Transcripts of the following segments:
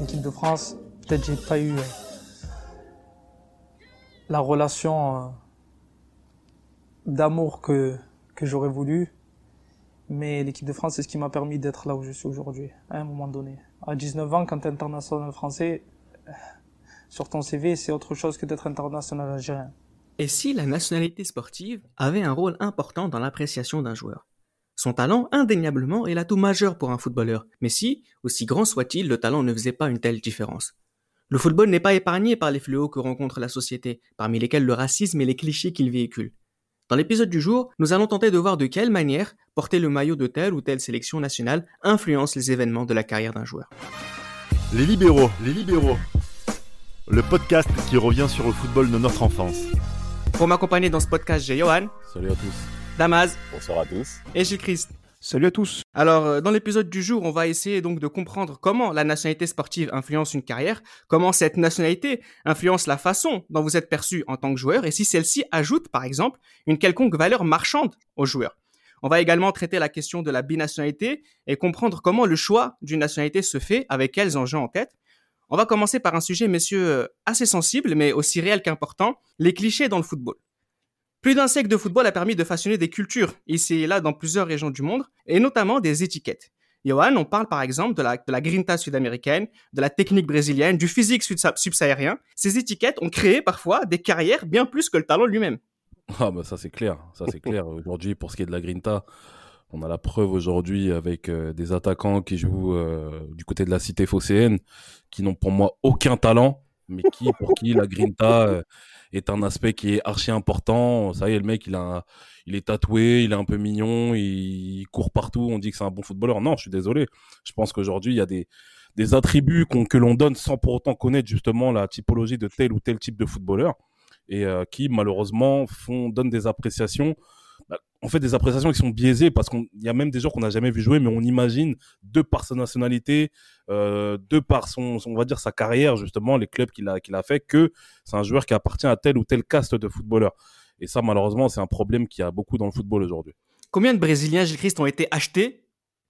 l'équipe de France, peut-être j'ai pas eu euh, la relation euh, d'amour que, que j'aurais voulu. Mais l'équipe de France, c'est ce qui m'a permis d'être là où je suis aujourd'hui, à un moment donné. À 19 ans, quand tu es international français, euh, sur ton CV, c'est autre chose que d'être international algérien. Et si la nationalité sportive avait un rôle important dans l'appréciation d'un joueur? Son talent, indéniablement, est l'atout majeur pour un footballeur. Mais si, aussi grand soit-il, le talent ne faisait pas une telle différence Le football n'est pas épargné par les fléaux que rencontre la société, parmi lesquels le racisme et les clichés qu'il véhicule. Dans l'épisode du jour, nous allons tenter de voir de quelle manière porter le maillot de telle ou telle sélection nationale influence les événements de la carrière d'un joueur. Les libéraux, les libéraux. Le podcast qui revient sur le football de notre enfance. Pour m'accompagner dans ce podcast, j'ai Johan, Salut à tous. Damaz Bonsoir à tous. et Gilles Christ. Salut à tous. Alors, euh, dans l'épisode du jour, on va essayer donc de comprendre comment la nationalité sportive influence une carrière, comment cette nationalité influence la façon dont vous êtes perçu en tant que joueur, et si celle-ci ajoute, par exemple, une quelconque valeur marchande au joueur. On va également traiter la question de la binationalité et comprendre comment le choix d'une nationalité se fait, avec quels enjeux en tête. On va commencer par un sujet, messieurs, euh, assez sensible, mais aussi réel qu'important, les clichés dans le football. Plus d'un siècle de football a permis de façonner des cultures, ici et là dans plusieurs régions du monde, et notamment des étiquettes. Johan, on parle par exemple de la, de la grinta sud-américaine, de la technique brésilienne, du physique subsahárien. Ces étiquettes ont créé parfois des carrières bien plus que le talent lui-même. Ah bah ça c'est clair, ça c'est clair. Aujourd'hui pour ce qui est de la Grinta, on a la preuve aujourd'hui avec euh, des attaquants qui jouent euh, du côté de la cité phocéenne, qui n'ont pour moi aucun talent, mais qui pour qui la Grinta euh, est un aspect qui est archi important. Ça y est, le mec il a, il est tatoué, il est un peu mignon, il, court partout, on dit que c'est un bon footballeur. Non, je suis désolé. Je pense qu'aujourd'hui il y a des des attributs qu'on- que l'on donne sans pour autant connaître justement la typologie de tel ou tel type de footballeur et euh, qui malheureusement font donnent des appréciations on fait des appréciations qui sont biaisées parce qu'il y a même des joueurs qu'on n'a jamais vu jouer mais on imagine de par sa nationalité euh, de par son, on va dire sa carrière justement les clubs qu'il a qu'il a fait que c'est un joueur qui appartient à tel ou tel caste de footballeur. Et ça malheureusement c'est un problème qu'il y a beaucoup dans le football aujourd'hui. Combien de Brésiliens, Gilles Christ, ont été achetés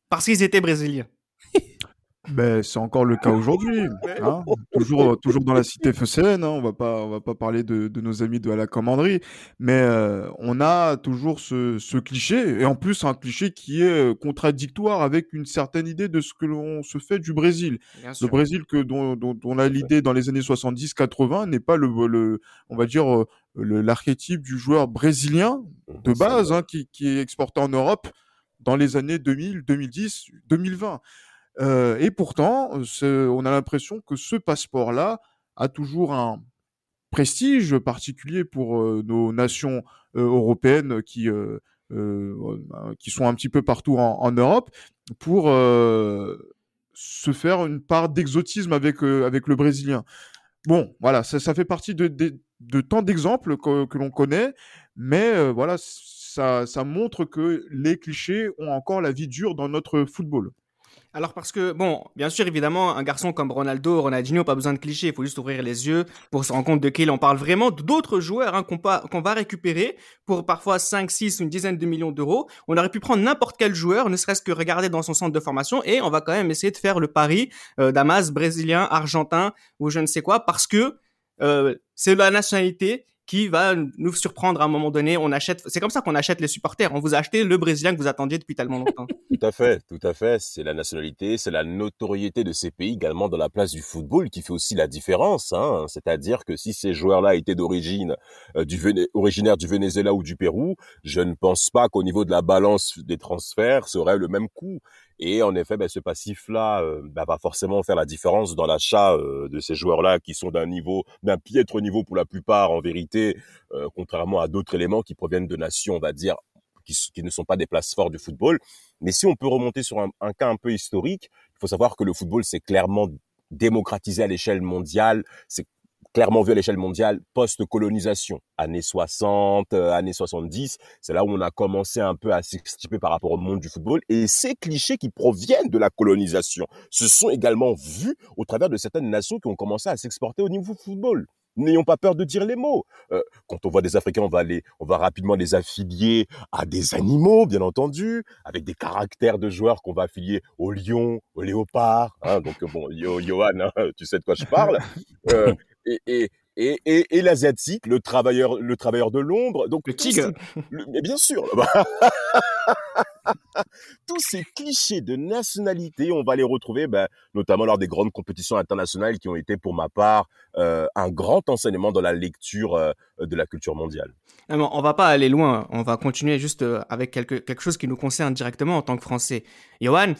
parce qu'ils étaient Brésiliens? Ben, c'est encore le cas aujourd'hui. hein. toujours, toujours dans la cité phocéenne. Hein. On va pas, on va pas parler de, de nos amis de la commanderie, mais euh, on a toujours ce, ce cliché, et en plus un cliché qui est euh, contradictoire avec une certaine idée de ce que l'on se fait du Brésil. Le Brésil que dont, dont on a l'idée dans les années 70-80 n'est pas le, le, on va dire euh, l'archétype du joueur brésilien de base hein, qui, qui est exporté en Europe dans les années 2000, 2010, 2020. Euh, et pourtant, on a l'impression que ce passeport-là a toujours un prestige particulier pour euh, nos nations euh, européennes qui, qui sont un petit peu partout en, Europe pour se faire une part d'exotisme avec, avec le brésilien. Bon, voilà, ça, fait partie de, de, de tant d'exemples que, que l'on connaît, mais voilà, ça, ça montre que les clichés ont encore la vie dure dans notre football. Alors parce que, bon, bien sûr, évidemment, un garçon comme Ronaldo, Ronaldinho, pas besoin de clichés, il faut juste ouvrir les yeux pour se rendre compte de qui il parle vraiment, d'autres joueurs hein, qu'on va récupérer pour parfois 5, 6, une dizaine de millions d'euros. On aurait pu prendre n'importe quel joueur, ne serait-ce que regarder dans son centre de formation, et on va quand même essayer de faire le pari euh, d'Amas, brésilien, argentin, ou je ne sais quoi, parce que euh, c'est la nationalité qui va nous surprendre à un moment donné. On achète, c'est comme ça qu'on achète les supporters. On vous a acheté le Brésilien que vous attendiez depuis tellement longtemps. Tout à fait, tout à fait. C'est la nationalité, c'est la notoriété de ces pays également dans la place du football qui fait aussi la différence. Hein. C'est-à-dire que si ces joueurs-là étaient d'origine euh, du Vené- originaire du Venezuela ou du Pérou, je ne pense pas qu'au niveau de la balance des transferts, ça aurait le même coût. Et en effet, ben, ce passif-là euh, ben, va forcément faire la différence dans l'achat euh, de ces joueurs-là qui sont d'un niveau, d'un piètre niveau pour la plupart, en vérité, euh, contrairement à d'autres éléments qui proviennent de nations, on va dire, qui, qui ne sont pas des places fortes du football. Mais si on peut remonter sur un, un cas un peu historique, il faut savoir que le football s'est clairement démocratisé à l'échelle mondiale. C'est clairement vu à l'échelle mondiale post-colonisation, années 60, euh, années 70. C'est là où on a commencé un peu à s'extirper par rapport au monde du football. Et ces clichés qui proviennent de la colonisation se sont également vus au travers de certaines nations qui ont commencé à s'exporter au niveau football. n'ayons pas peur de dire les mots. Euh, quand on voit des Africains, on va les, on va rapidement les affilier à des animaux, bien entendu, avec des caractères de joueurs qu'on va affilier au lion, au léopard. Hein, donc bon, Yo, Johan, hein, tu sais de quoi je parle. Euh, et, et, et, et, et l'asiatique, le travailleur, le travailleur de l'ombre. Donc le tigre. mais bien sûr. tous ces clichés de nationalité, on va les retrouver, ben, notamment lors des grandes compétitions internationales qui ont été, pour ma part, euh, un grand enseignement dans la lecture euh, de la culture mondiale. Non, on va pas aller loin. On va continuer juste euh, avec quelque, quelque chose qui nous concerne directement en tant que Français. Johan,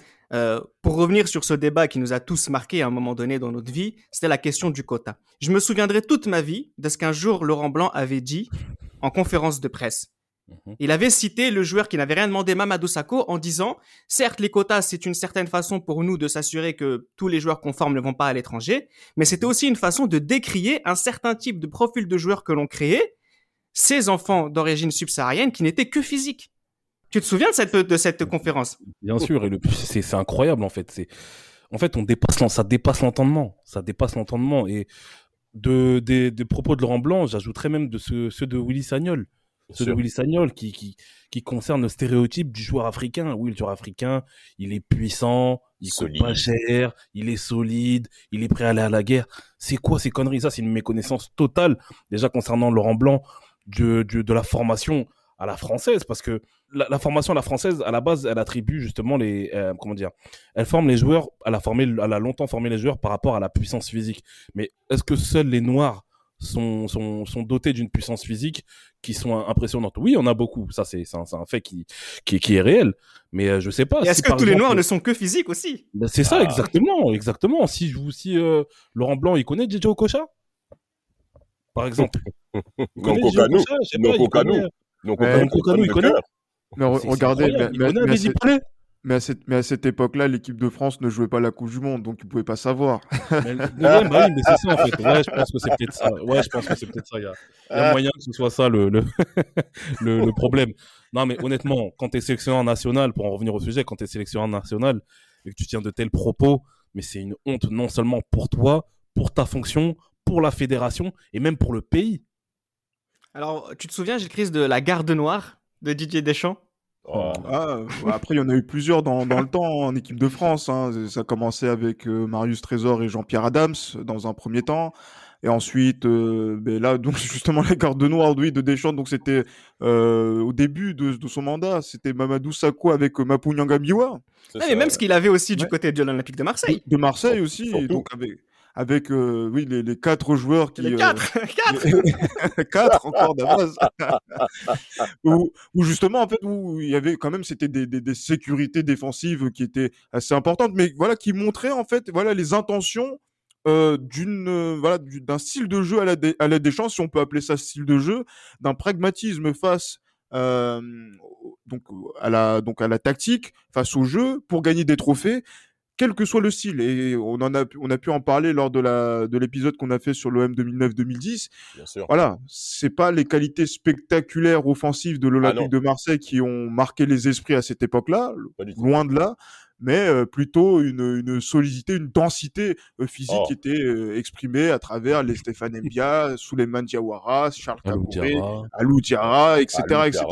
pour revenir sur ce débat qui nous a tous marqué à un moment donné dans notre vie, c'était la question du quota. Je me souviendrai toute ma vie de ce qu'un jour Laurent Blanc avait dit en conférence de presse. Mhm. Il avait cité le joueur qui n'avait rien demandé, Mamadou Sakho, en disant, certes, les quotas, c'est une certaine façon pour nous de s'assurer que tous les joueurs conformes ne vont pas à l'étranger, mais c'était aussi une façon de décrier un certain type de profil de joueurs que l'on créait, ces enfants d'origine subsaharienne qui n'étaient que physiques. Tu te souviens de cette, de cette conférence? Bien sûr, et c'est incroyable en fait. C'est en fait on dépasse ça dépasse l'entendement, ça dépasse l'entendement et de des, propos de Laurent Blanc, j'ajouterais même de ceux, ceux de Willy Sagnol, ceux de Willy Sagnol qui qui qui concerne le stéréotype du joueur africain. Oui, le joueur africain, il est puissant, il coûte pas cher, il est solide, il est prêt à aller à la guerre. C'est quoi ces conneries? Ça, c'est une méconnaissance totale déjà concernant Laurent Blanc de, de, de la formation à la française. Parce que la, formation à la française à la base elle attribue justement les euh, comment dire elle forme les joueurs elle a formé elle a longtemps formé les joueurs par rapport à la puissance physique. Mais est-ce que seuls les noirs sont sont, sont dotés d'une puissance physique qui sont impressionnantes. Oui on a beaucoup. Ça c'est un, un fait qui, qui qui est réel. Mais euh, je sais pas est-ce que tous les noirs ne sont que physiques aussi? Ben, c'est ça ah. exactement exactement. Si je vous si euh, Laurent Blanc il connaît DJ Okocha? Par exemple. Non Kokanou non Kokanou donc, mais, il connaît. Mais regardez, mais, à cette, mais à cette époque-là, l'équipe de France ne jouait pas la Coupe du Monde, donc ils ne pouvaient pas savoir. mais, bah oui, mais c'est ça en fait. Ouais, je pense que c'est peut-être ça. Ouais, je pense que c'est peut-être ça. Il y a, il y a moyen que ce soit ça le, le, le, le problème. Non, mais honnêtement, quand tu es sélectionneur national, pour en revenir au sujet, quand tu es sélectionneur national et que tu tiens de tels propos, mais c'est une honte non seulement pour toi, pour ta fonction, pour la fédération et même pour le pays. Alors, tu te souviens, Gilles de la garde noire de Didier Deschamps? Oh. ah, après, il y en a eu plusieurs dans, dans le temps en équipe de France. Hein. Ça a commencé avec euh, Marius Trésor et Jean-Pierre Adams dans un premier temps. Et ensuite, euh, ben là, donc justement la garde noire, oui, de Deschamps. Donc c'était euh, au début de, de, son mandat, c'était Mamadou Sakho avec euh, Mapou Nyangamiwa. mais même ce qu'il avait aussi du côté de l'Olympique de Marseille. De, Marseille aussi. donc avec avec euh, oui les, les, quatre joueurs qui les quatre euh, quatre quatre. encore d'avance. Où, où, justement en fait où il y avait quand même c'était des, des, des, sécurités défensives qui étaient assez importantes mais voilà qui montraient en fait voilà les intentions euh, d'une euh, voilà d'un style de jeu à la à la Deschamps si on peut appeler ça style de jeu d'un pragmatisme face euh, donc à la donc à la tactique face au jeu pour gagner des trophées quel que soit le style. Et on en a, on a pu en parler lors de la, de l'épisode qu'on a fait sur l'OM 2009-2010. Voilà. C'est pas les qualités spectaculaires offensives de l'Olympique ah de Marseille qui ont marqué les esprits à cette époque-là. Loin de là. Mais euh, plutôt une, une, solidité, une densité euh, physique oh. qui était euh, exprimée à travers les Stéphane Mbia, Souleymane Diawara, Charles Cabouré, Alou Diarra, etc., etc.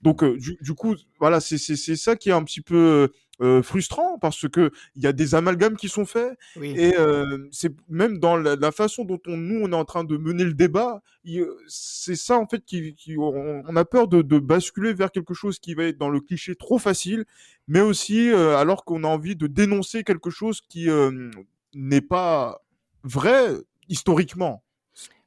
Donc du, du, coup, voilà, c'est ça qui est un petit peu euh, frustrant parce que il y a des amalgames qui sont faits et euh, c'est même dans la, façon dont on, nous on est en train de mener le débat, c'est ça en fait qui, qui on, a peur de, de, basculer vers quelque chose qui va être dans le cliché trop facile, mais aussi euh, alors qu'on a envie de dénoncer quelque chose qui euh, n'est pas vrai historiquement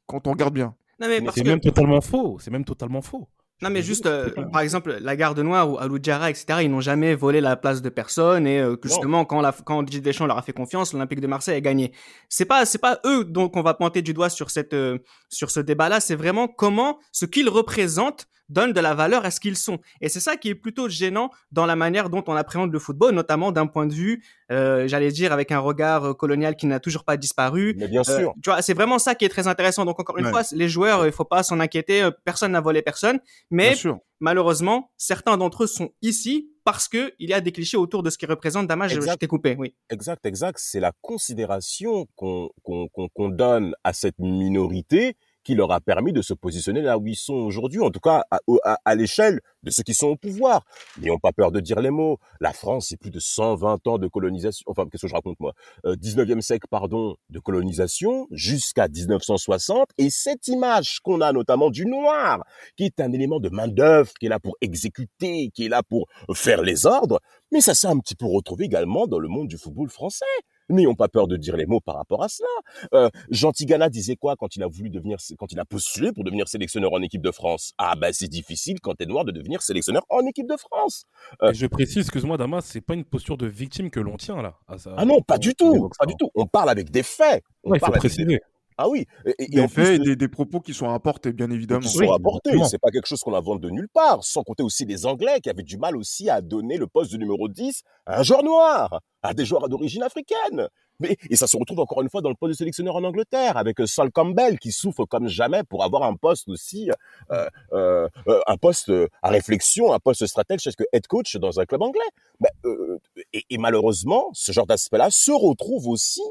quand on regarde bien. C'est même totalement faux. C'est même totalement faux. Non, mais juste, euh, par exemple, la Garde Noire ou Alou Djara, etc., ils n'ont jamais volé la place de personne et euh, justement, quand, la, quand Didier Deschamps leur a fait confiance, l'Olympique de Marseille a gagné. C'est pas, c'est pas eux donc on va pointer du doigt sur cette, euh, sur ce débat-là. C'est vraiment comment ce qu'ils représentent donne de la valeur à ce qu'ils sont. Et c'est ça qui est plutôt gênant dans la manière dont on appréhende le football, notamment d'un point de vue, euh, j'allais dire, avec un regard euh, colonial qui n'a toujours pas disparu. Mais bien sûr. tu vois, c'est vraiment ça qui est très intéressant. Donc encore une fois, les joueurs, il faut pas s'en inquiéter. Personne n'a volé personne, mais malheureusement, certains d'entre eux sont ici parce que il y a des clichés autour de ce qui représente Damas. Je, je t'ai coupé, oui. Exact, exact. C'est la considération qu'on donne à cette minorité qui leur a permis de se positionner là où ils sont aujourd'hui, en tout cas à, à, à l'échelle de ceux qui sont au pouvoir. N'ayons pas peur de dire les mots. La France, c'est plus de 120 ans de colonisation. Enfin, qu'est-ce que je raconte moi? Euh, 19e siècle, pardon, de colonisation jusqu'à 1960. Et cette image qu'on a notamment du noir, qui est un élément de main d'œuvre, qui est là pour exécuter, qui est là pour faire les ordres, mais ça s'est un petit peu retrouvé également dans le monde du football français. N'ayons pas peur de dire les mots par rapport à cela. Euh, Jean Tigana disait quoi quand il a voulu devenir, quand il a postulé pour devenir sélectionneur en équipe de France? Ah ben c'est difficile quand t'es noir de devenir sélectionneur en équipe de France. Et je précise, excuse-moi Damas, c'est pas une posture de victime que l'on tient là. à ça- Ah non, pas on- du tout, pas ça. du tout. On parle avec des faits. On Ouais, il faut des- préciser. Ah oui. Et, et- et Des en plus, faits et le- des, des propos qui sont rapportés, bien évidemment. qui sont Oui, rapportés. exactement. C'est pas quelque chose qu'on invente de nulle part. Sans compter aussi les Anglais qui avaient du mal aussi à donner le poste de numéro 10 à un joueur noir, à des joueurs d'origine africaine. Mais, et ça se retrouve encore une fois dans le poste de sélectionneur en Angleterre avec euh, Sol Campbell qui souffre comme jamais pour avoir un poste aussi, euh, euh, un poste à réflexion, un poste stratège que head coach dans un club anglais. Mais, euh, et, et malheureusement, ce genre d'aspect-là se retrouve aussi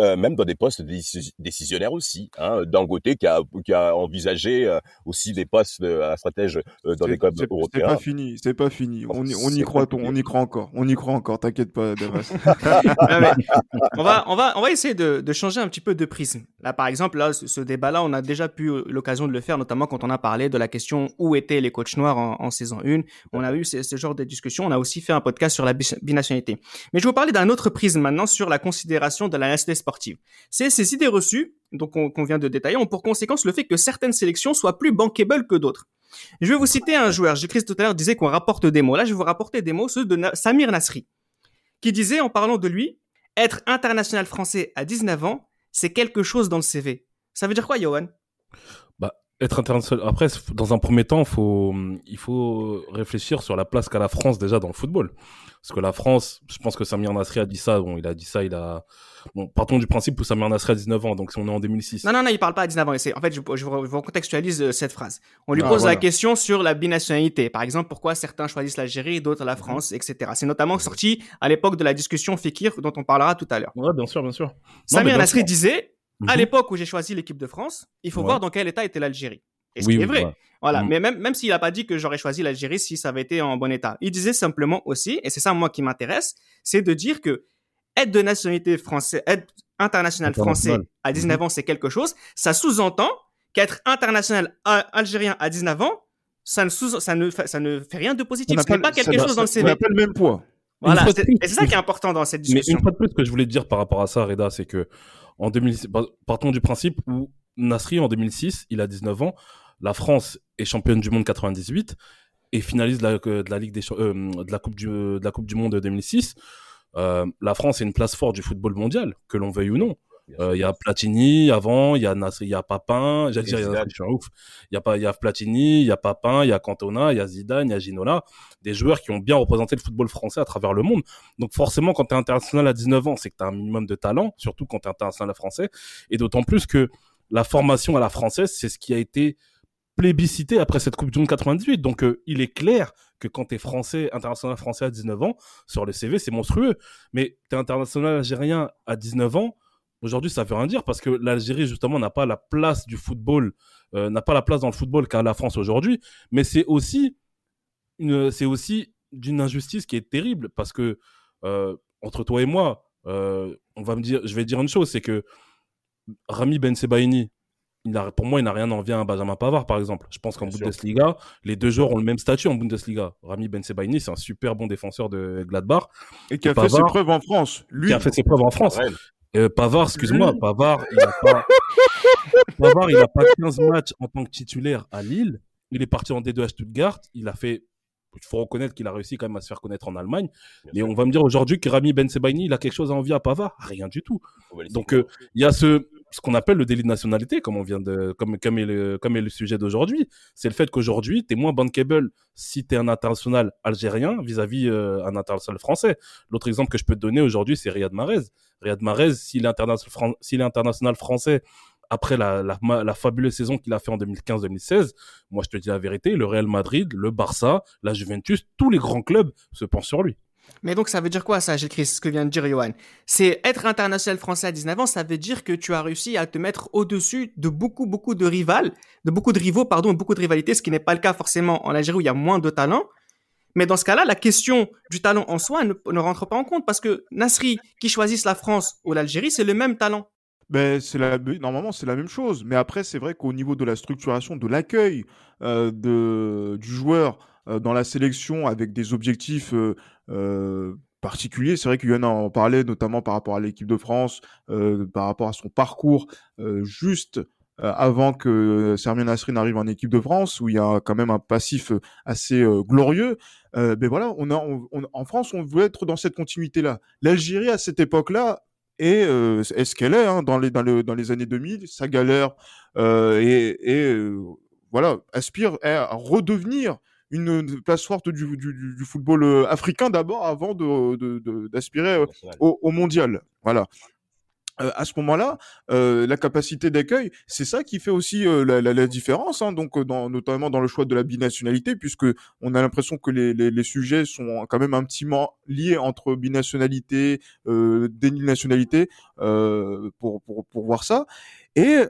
euh, même dans des postes décis- décisionnaires aussi. Hein. Dangote qui a, qui a envisagé euh, aussi des postes euh, à stratège euh, dans les clubs c'est- C'est européens. pas fini, c'est pas fini. On, y- on y C'est croit, on y croit encore, on y croit encore. T'inquiète pas, Damas. Ah, on va, on va, on va essayer de, de changer un petit peu de prisme. Là, par exemple, là, ce, ce débat-là, on a déjà pu l'occasion de le faire, notamment quand on a parlé de la question où étaient les coachs noirs en, en saison 1. On a eu ce, ce genre de discussion. On a aussi fait un podcast sur la binationalité. Mais je vais vous parler d'un autre prisme maintenant sur la considération de la nationalité sportive. C'est ces idées reçues, donc on- qu'on vient de détailler, ont pour conséquence le fait que certaines sélections soient plus bankable que d'autres. Je vais vous citer un joueur. J'ai tout à l'heure disait qu'on rapporte des mots. Là, je vais vous rapporter des mots, ceux de Samir Nasri, qui disait en parlant de lui, être international français à 19 ans, c'est quelque chose dans le CV. Ça veut dire quoi, Johan Être international. Après, dans un premier temps, faut, il faut réfléchir sur la place qu'a la France déjà dans le football. Parce que la France, je pense que Samir Nasri a dit ça. Bon, il a dit ça, il a. Bon, partons du principe où Samir Nasri a 19 ans, donc si on est en 2006. Non, non, non, il parle pas à 19 ans. C'est- En fait, je, je, vous- je vous recontextualise euh, cette phrase. On lui Ah, pose la question sur la binationalité. Par exemple, pourquoi certains choisissent l'Algérie, d'autres la France, etc. C'est notamment sorti à l'époque de la discussion Fekir, dont on parlera tout à l'heure. Ouais, bien sûr, bien sûr. Non, Samir bien Nasri sûr. À Mhm. l'époque où j'ai choisi l'équipe de France, il faut Ouais. voir dans quel état était l'Algérie. Et ce Oui, qui est oui, vrai. ouais. Voilà. Mhm. Mais même, même s'il n'a pas dit que j'aurais choisi l'Algérie si ça avait été en bon état. Il disait simplement aussi, et c'est ça moi qui m'intéresse, c'est de dire que être de nationalité française, être international français à 19 ans, c'est quelque chose. Ça sous-entend qu'être international algérien à 19 ans, ça ne, sous- ça ne, fait- ça ne fait rien de positif. Ce n'est pas quelque chose dans le ça CV. n'a pas le même poids. Voilà. C'est- plus, Et c'est ça qui est important dans cette Mais discussion. une fois de plus, ce que je voulais dire par rapport à ça, Reda, c'est que en 2006, par- partons du principe où Nasri, en 2006, il a 19 ans, la France est championne du monde 98 et finaliste de la, euh, de la Ligue des euh, de la Coupe du de la Coupe du Monde 2006. Euh, la France est une place forte du football mondial, que l'on veuille ou non. Euh, Il y a Platini avant, il y a Nasri, il y a Papin, j'allais dire, il y a je suis un ouf. Il y a pas, il y a Platini, il y a Papin, il y a Cantona, il y a Zidane, il y a Ginola, des joueurs qui ont bien représenté le football français à travers le monde. Donc forcément, quand tu es international à 19 ans, c'est que tu as un minimum de talent, surtout quand tu es international français. Et d'autant plus que la formation à la française, c'est ce qui a été plébiscité après cette Coupe du Monde 98. Donc euh, il est clair que quand tu es français, international français à 19 ans, sur le CV, c'est monstrueux. Mais tu es international algérien à 19 ans, aujourd'hui, ça veut rien dire parce que l'Algérie, justement, n'a pas la place du football, euh, n'a pas la place dans le football qu'a la France aujourd'hui. Mais c'est aussi, une, c'est aussi d'une injustice qui est terrible parce que euh, entre toi et moi, euh, on va me dire, je vais dire une chose, c'est que Rami Ben Sebaini, il a, pour moi, il n'a rien à envier à un Benjamin Pavard, par exemple. Je pense qu'en. Bundesliga, les deux joueurs ont le même statut en Bundesliga. Rami Ben Sebaini, c'est un super bon défenseur de Gladbach, Et qui a fait ses preuves en France. Lui, qui a fait ses preuves en France. Euh, Pavard, excuse-moi, Pavard, il a pas, Pavard, il a pas 15 matchs en tant que titulaire à Lille. Il est parti en D2 à Stuttgart. Il a fait, il faut reconnaître qu'il a réussi quand même à se faire connaître en Allemagne. Mais on va me dire aujourd'hui que Rami Ben Sebaini, il a quelque chose à envier à Pavard. Rien du tout. Donc, euh, il y a ce, ce qu'on appelle le délit de nationalité, comme on vient de, comme, comme est le, comme est le sujet d'aujourd'hui. C'est le fait qu'aujourd'hui, t'es moins bankable si t'es un international algérien vis-à-vis euh, un international français. L'autre exemple que je peux te donner aujourd'hui, c'est Riyad Mahrez. Riyad Mahrez, s'il est est international français après la, la, la fabuleuse saison qu'il a fait en 2015-2016, moi je te dis la vérité, le Real Madrid, le Barça, la Juventus, tous les grands clubs se pensent sur lui. Mais donc ça veut dire quoi ça, Gilles ce que vient de dire Johan? C'est être international français à 19 ans, ça veut dire que tu as réussi à te mettre au-dessus de beaucoup, beaucoup de rivales, de beaucoup de rivaux, pardon, beaucoup de rivalités, ce qui n'est pas le cas forcément en Algérie où il y a moins de talent. Mais dans ce cas-là, la question du talent en soi ne, rentre pas en compte parce que Nasri, qui choisisse la France ou l'Algérie, c'est le même talent. Ben, c'est la, normalement, c'est la même chose. Mais après, c'est vrai qu'au niveau de la structuration, de l'accueil euh, du joueur dans la sélection avec des objectifs euh, euh particuliers, c'est vrai qu'il y en a parlait notamment par rapport à l'équipe de France, euh, par rapport à son parcours juste avant que Sermien Nasri n'arrive en équipe de France, où il y a quand même un passif assez glorieux. ben voilà, en France, on veut être dans cette continuité-là. L'Algérie à cette époque-là et euh, est-ce qu'elle est hein, dans les années 2000 sa galère euh, et, et euh, voilà aspire à redevenir une place forte du, du, du football euh, africain d'abord avant de d'aspirer de, au, au, mondial. Voilà. Euh, à ce moment-là, euh, la capacité d'accueil, c'est ça qui fait aussi euh, la, la, la, différence, hein, donc dans, notamment dans le choix de la binationalité, puisque on a l'impression que les, les, les, sujets sont quand même intimement liés entre binationalité, euh, nationalité, pour, pour, pour voir ça. Et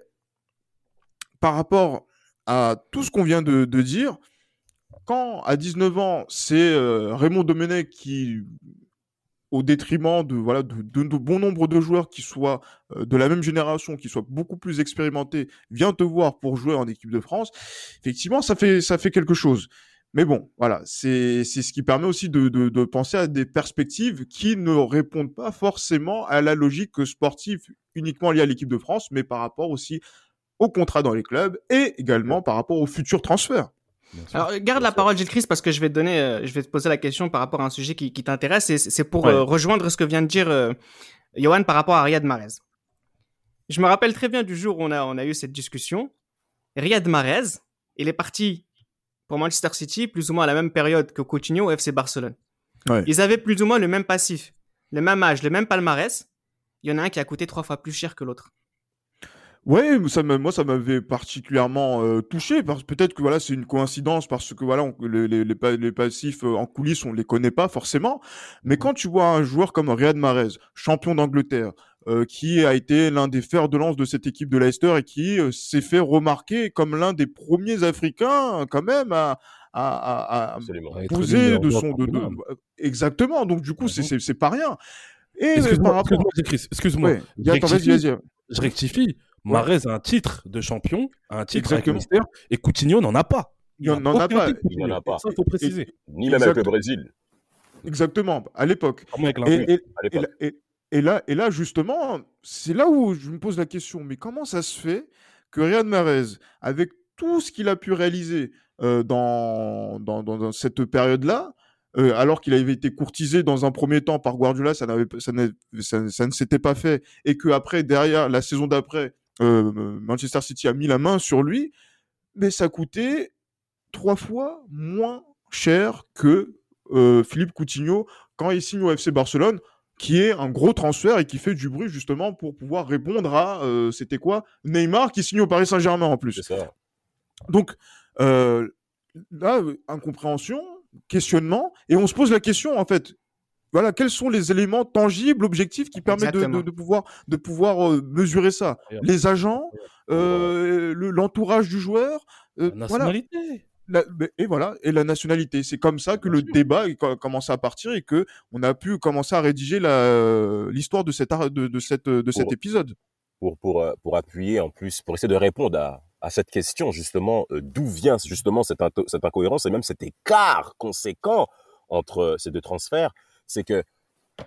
par rapport à tout ce qu'on vient de, de dire, quand à 19 ans, c'est Raymond Domenech qui au détriment de voilà de, bon nombre de joueurs qui soient euh, de la même génération, qui soient beaucoup plus expérimentés, vient te voir pour jouer en équipe de France. Effectivement, ça fait quelque chose. Mais bon, voilà, c'est ce qui permet aussi de, de, penser à des perspectives qui ne répondent pas forcément à la logique sportive uniquement liée à l'équipe de France, mais par rapport aussi au contrat dans les clubs et également par rapport aux futurs transferts. Alors, garde la parole, Gilles Chris, parce que je vais te donner, euh, je vais te poser la question par rapport à un sujet qui, qui t'intéresse. Et c'est pour ouais. euh, rejoindre ce que vient de dire euh, Johan par rapport à Riyad Mahrez. Je me rappelle très bien du jour où on a, on a eu cette discussion. Riyad Mahrez, il est parti pour Manchester City plus ou moins à la même période que Coutinho au FC Barcelone. Ouais. Ils avaient plus ou moins le même passif, le même âge, le même palmarès. Il y en a un qui a coûté trois fois plus cher que l'autre. Ouais, ça moi ça m'avait particulièrement euh, touché parce peut-être que voilà c'est une coïncidence parce que voilà on, les, les, les, les, passifs euh, en coulisses on les connaît pas forcément, mais quand tu vois un joueur comme Riyad Mahrez, champion d'Angleterre, euh, qui a été l'un des fers de lance de cette équipe de Leicester et qui euh, s'est fait remarquer comme l'un des premiers Africains quand même à à, à, à poser de son de, de, exactement donc du coup c'est c'est pas rien. Et excuse-moi, rapport... excuse-moi, excuse-moi. Ouais, je rectifie. Marez a un titre de champion, un titre Exactement. avec Mister, et Coutinho n'en a pas. Il n'en a pas. Il n'en a pas. Ça, il faut préciser. Et, ni même avec le Brésil. Exactement, à l'époque. Et, et, et, et, là, et là, justement, c'est là où je me pose la question, mais comment ça se fait que Riyad Mahrez, avec tout ce qu'il a pu réaliser euh, dans, dans, dans, dans, cette période-là, euh, alors qu'il avait été courtisé dans un premier temps par Guardiola, ça, ça, ça, ça ne s'était pas fait, et que après, derrière, la saison d'après, euh, Manchester City a mis la main sur lui, mais ça coûtait trois fois moins cher que euh, Philippe Coutinho quand il signe au FC Barcelone, qui est un gros transfert et qui fait du bruit justement pour pouvoir répondre à, euh, c'était quoi Neymar qui signe au Paris Saint-Germain en plus. Donc, là, incompréhension, questionnement, et on se pose la question en fait, voilà, quels sont les éléments tangibles, objectifs qui permettent de, de, de, pouvoir, de pouvoir euh, mesurer ça? Les agents, euh, l'entourage du joueur, euh, la nationalité. Voilà. La, et voilà, et la nationalité. C'est comme ça que le débat a commencé à partir et que on a pu commencer à rédiger l'histoire de, cette, de, de, cette, de cet épisode. Pour, pour, pour appuyer en plus, pour essayer de répondre à, à cette question justement, euh, d'où vient justement cette, cette incohérence et même cet écart conséquent entre ces deux transferts c'est que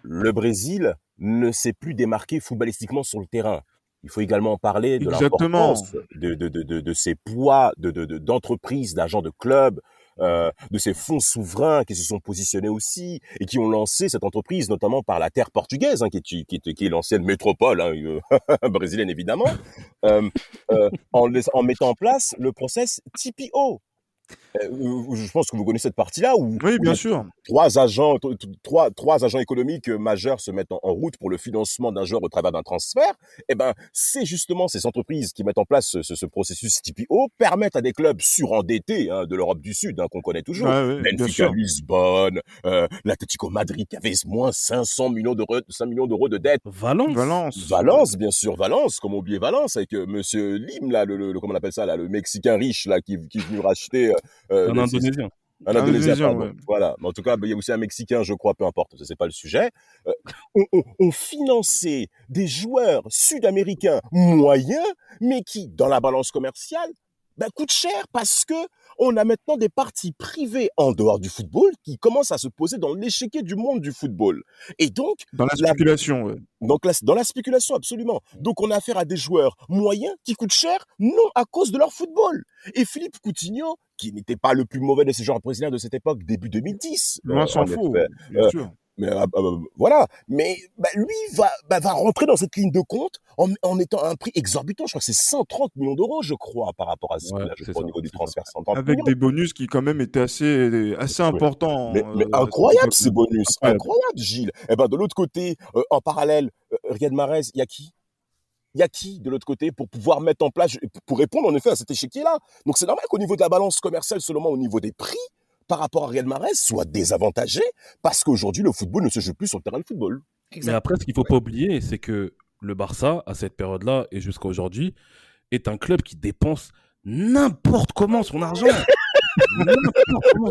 le Brésil ne s'est plus démarqué footballistiquement sur le terrain. Il faut également parler de l'importance de, de, de, de, de ces poids d'entreprises, de, de, d'agents de clubs, euh, de ces fonds souverains qui se sont positionnés aussi et qui ont lancé cette entreprise, notamment par la terre portugaise, hein, qui, est, qui, est, qui est l'ancienne métropole hein, euh, brésilienne évidemment, euh, en, en mettant en place le process TPO, je pense que vous connaissez cette partie-là où Oui, bien sûr. trois agents, trois, trois agents économiques euh, majeurs se mettent en, en route pour le financement d'un joueur au travers d'un transfert. Eh ben, c'est justement ces entreprises qui mettent en place ce, ce- ce processus TPO permettent à des clubs surendettés hein, de l'Europe du Sud, hein, qu'on connaît toujours, ouais, bien Benfica. Lisbonne, euh, l'Atlético Madrid qui avait moins 500 millions d'euros, 5 millions d'euros de dettes. Valence. Valence. Valence, bien sûr, Valence, comme oublier Valence avec euh, Monsieur Lim là, le, le, le- comment on appelle ça là, le Mexicain riche là qui, qui est venu racheter euh, euh, Un le- Indonésien. un Indonésien, Indonésien, pardon. ouais. Voilà. Mais en tout cas, il y a aussi un Mexicain, je crois, peu importe, ça c'est pas le sujet. Euh, on, on, on finançait des joueurs sud-américains moyens, mais qui, dans la balance commerciale, ben, coûtent cher parce que on a maintenant des parties privées en dehors du football qui commencent à se poser dans l'échiquier du monde du football. Et donc, Dans la La- spéculation, ouais. donc la- dans la spéculation, absolument. Donc on a affaire à des joueurs moyens qui coûtent cher, non à cause de leur football. Et Philippe Coutinho, qui n'était pas le plus mauvais de ces joueurs brésiliens de cette époque, début 2010. Loin euh, s'en en faut, effet. bien Euh, sûr. Mais euh, euh, voilà. Mais bah, lui va, bah, va rentrer dans cette ligne de compte en, en étant à un prix exorbitant. Je crois que c'est 130 millions d'euros, je crois, par rapport à ce Ouais, là, je crois, au ça, niveau du transfert. 130 Avec millions. des bonus qui quand même étaient assez, assez importants. Mais, mais euh, incroyable ces bonus, Incroyable. incroyable Gilles. Et ben de l'autre côté, euh, en parallèle, euh, Riyad Mahrez, il y a qui? Il y a qui de l'autre côté pour pouvoir mettre en place, pour répondre en effet à cet échiquier-là Donc c'est normal qu'au niveau de la balance commerciale, seulement au niveau des prix, par rapport à Riyad Mahrez, soit désavantagé parce qu'aujourd'hui le football ne se joue plus sur le terrain de football. Mais après, ce qu'il faut pas oublier, c'est que le Barça, à cette période-là et jusqu'à aujourd'hui, est un club qui dépense n'importe comment son argent.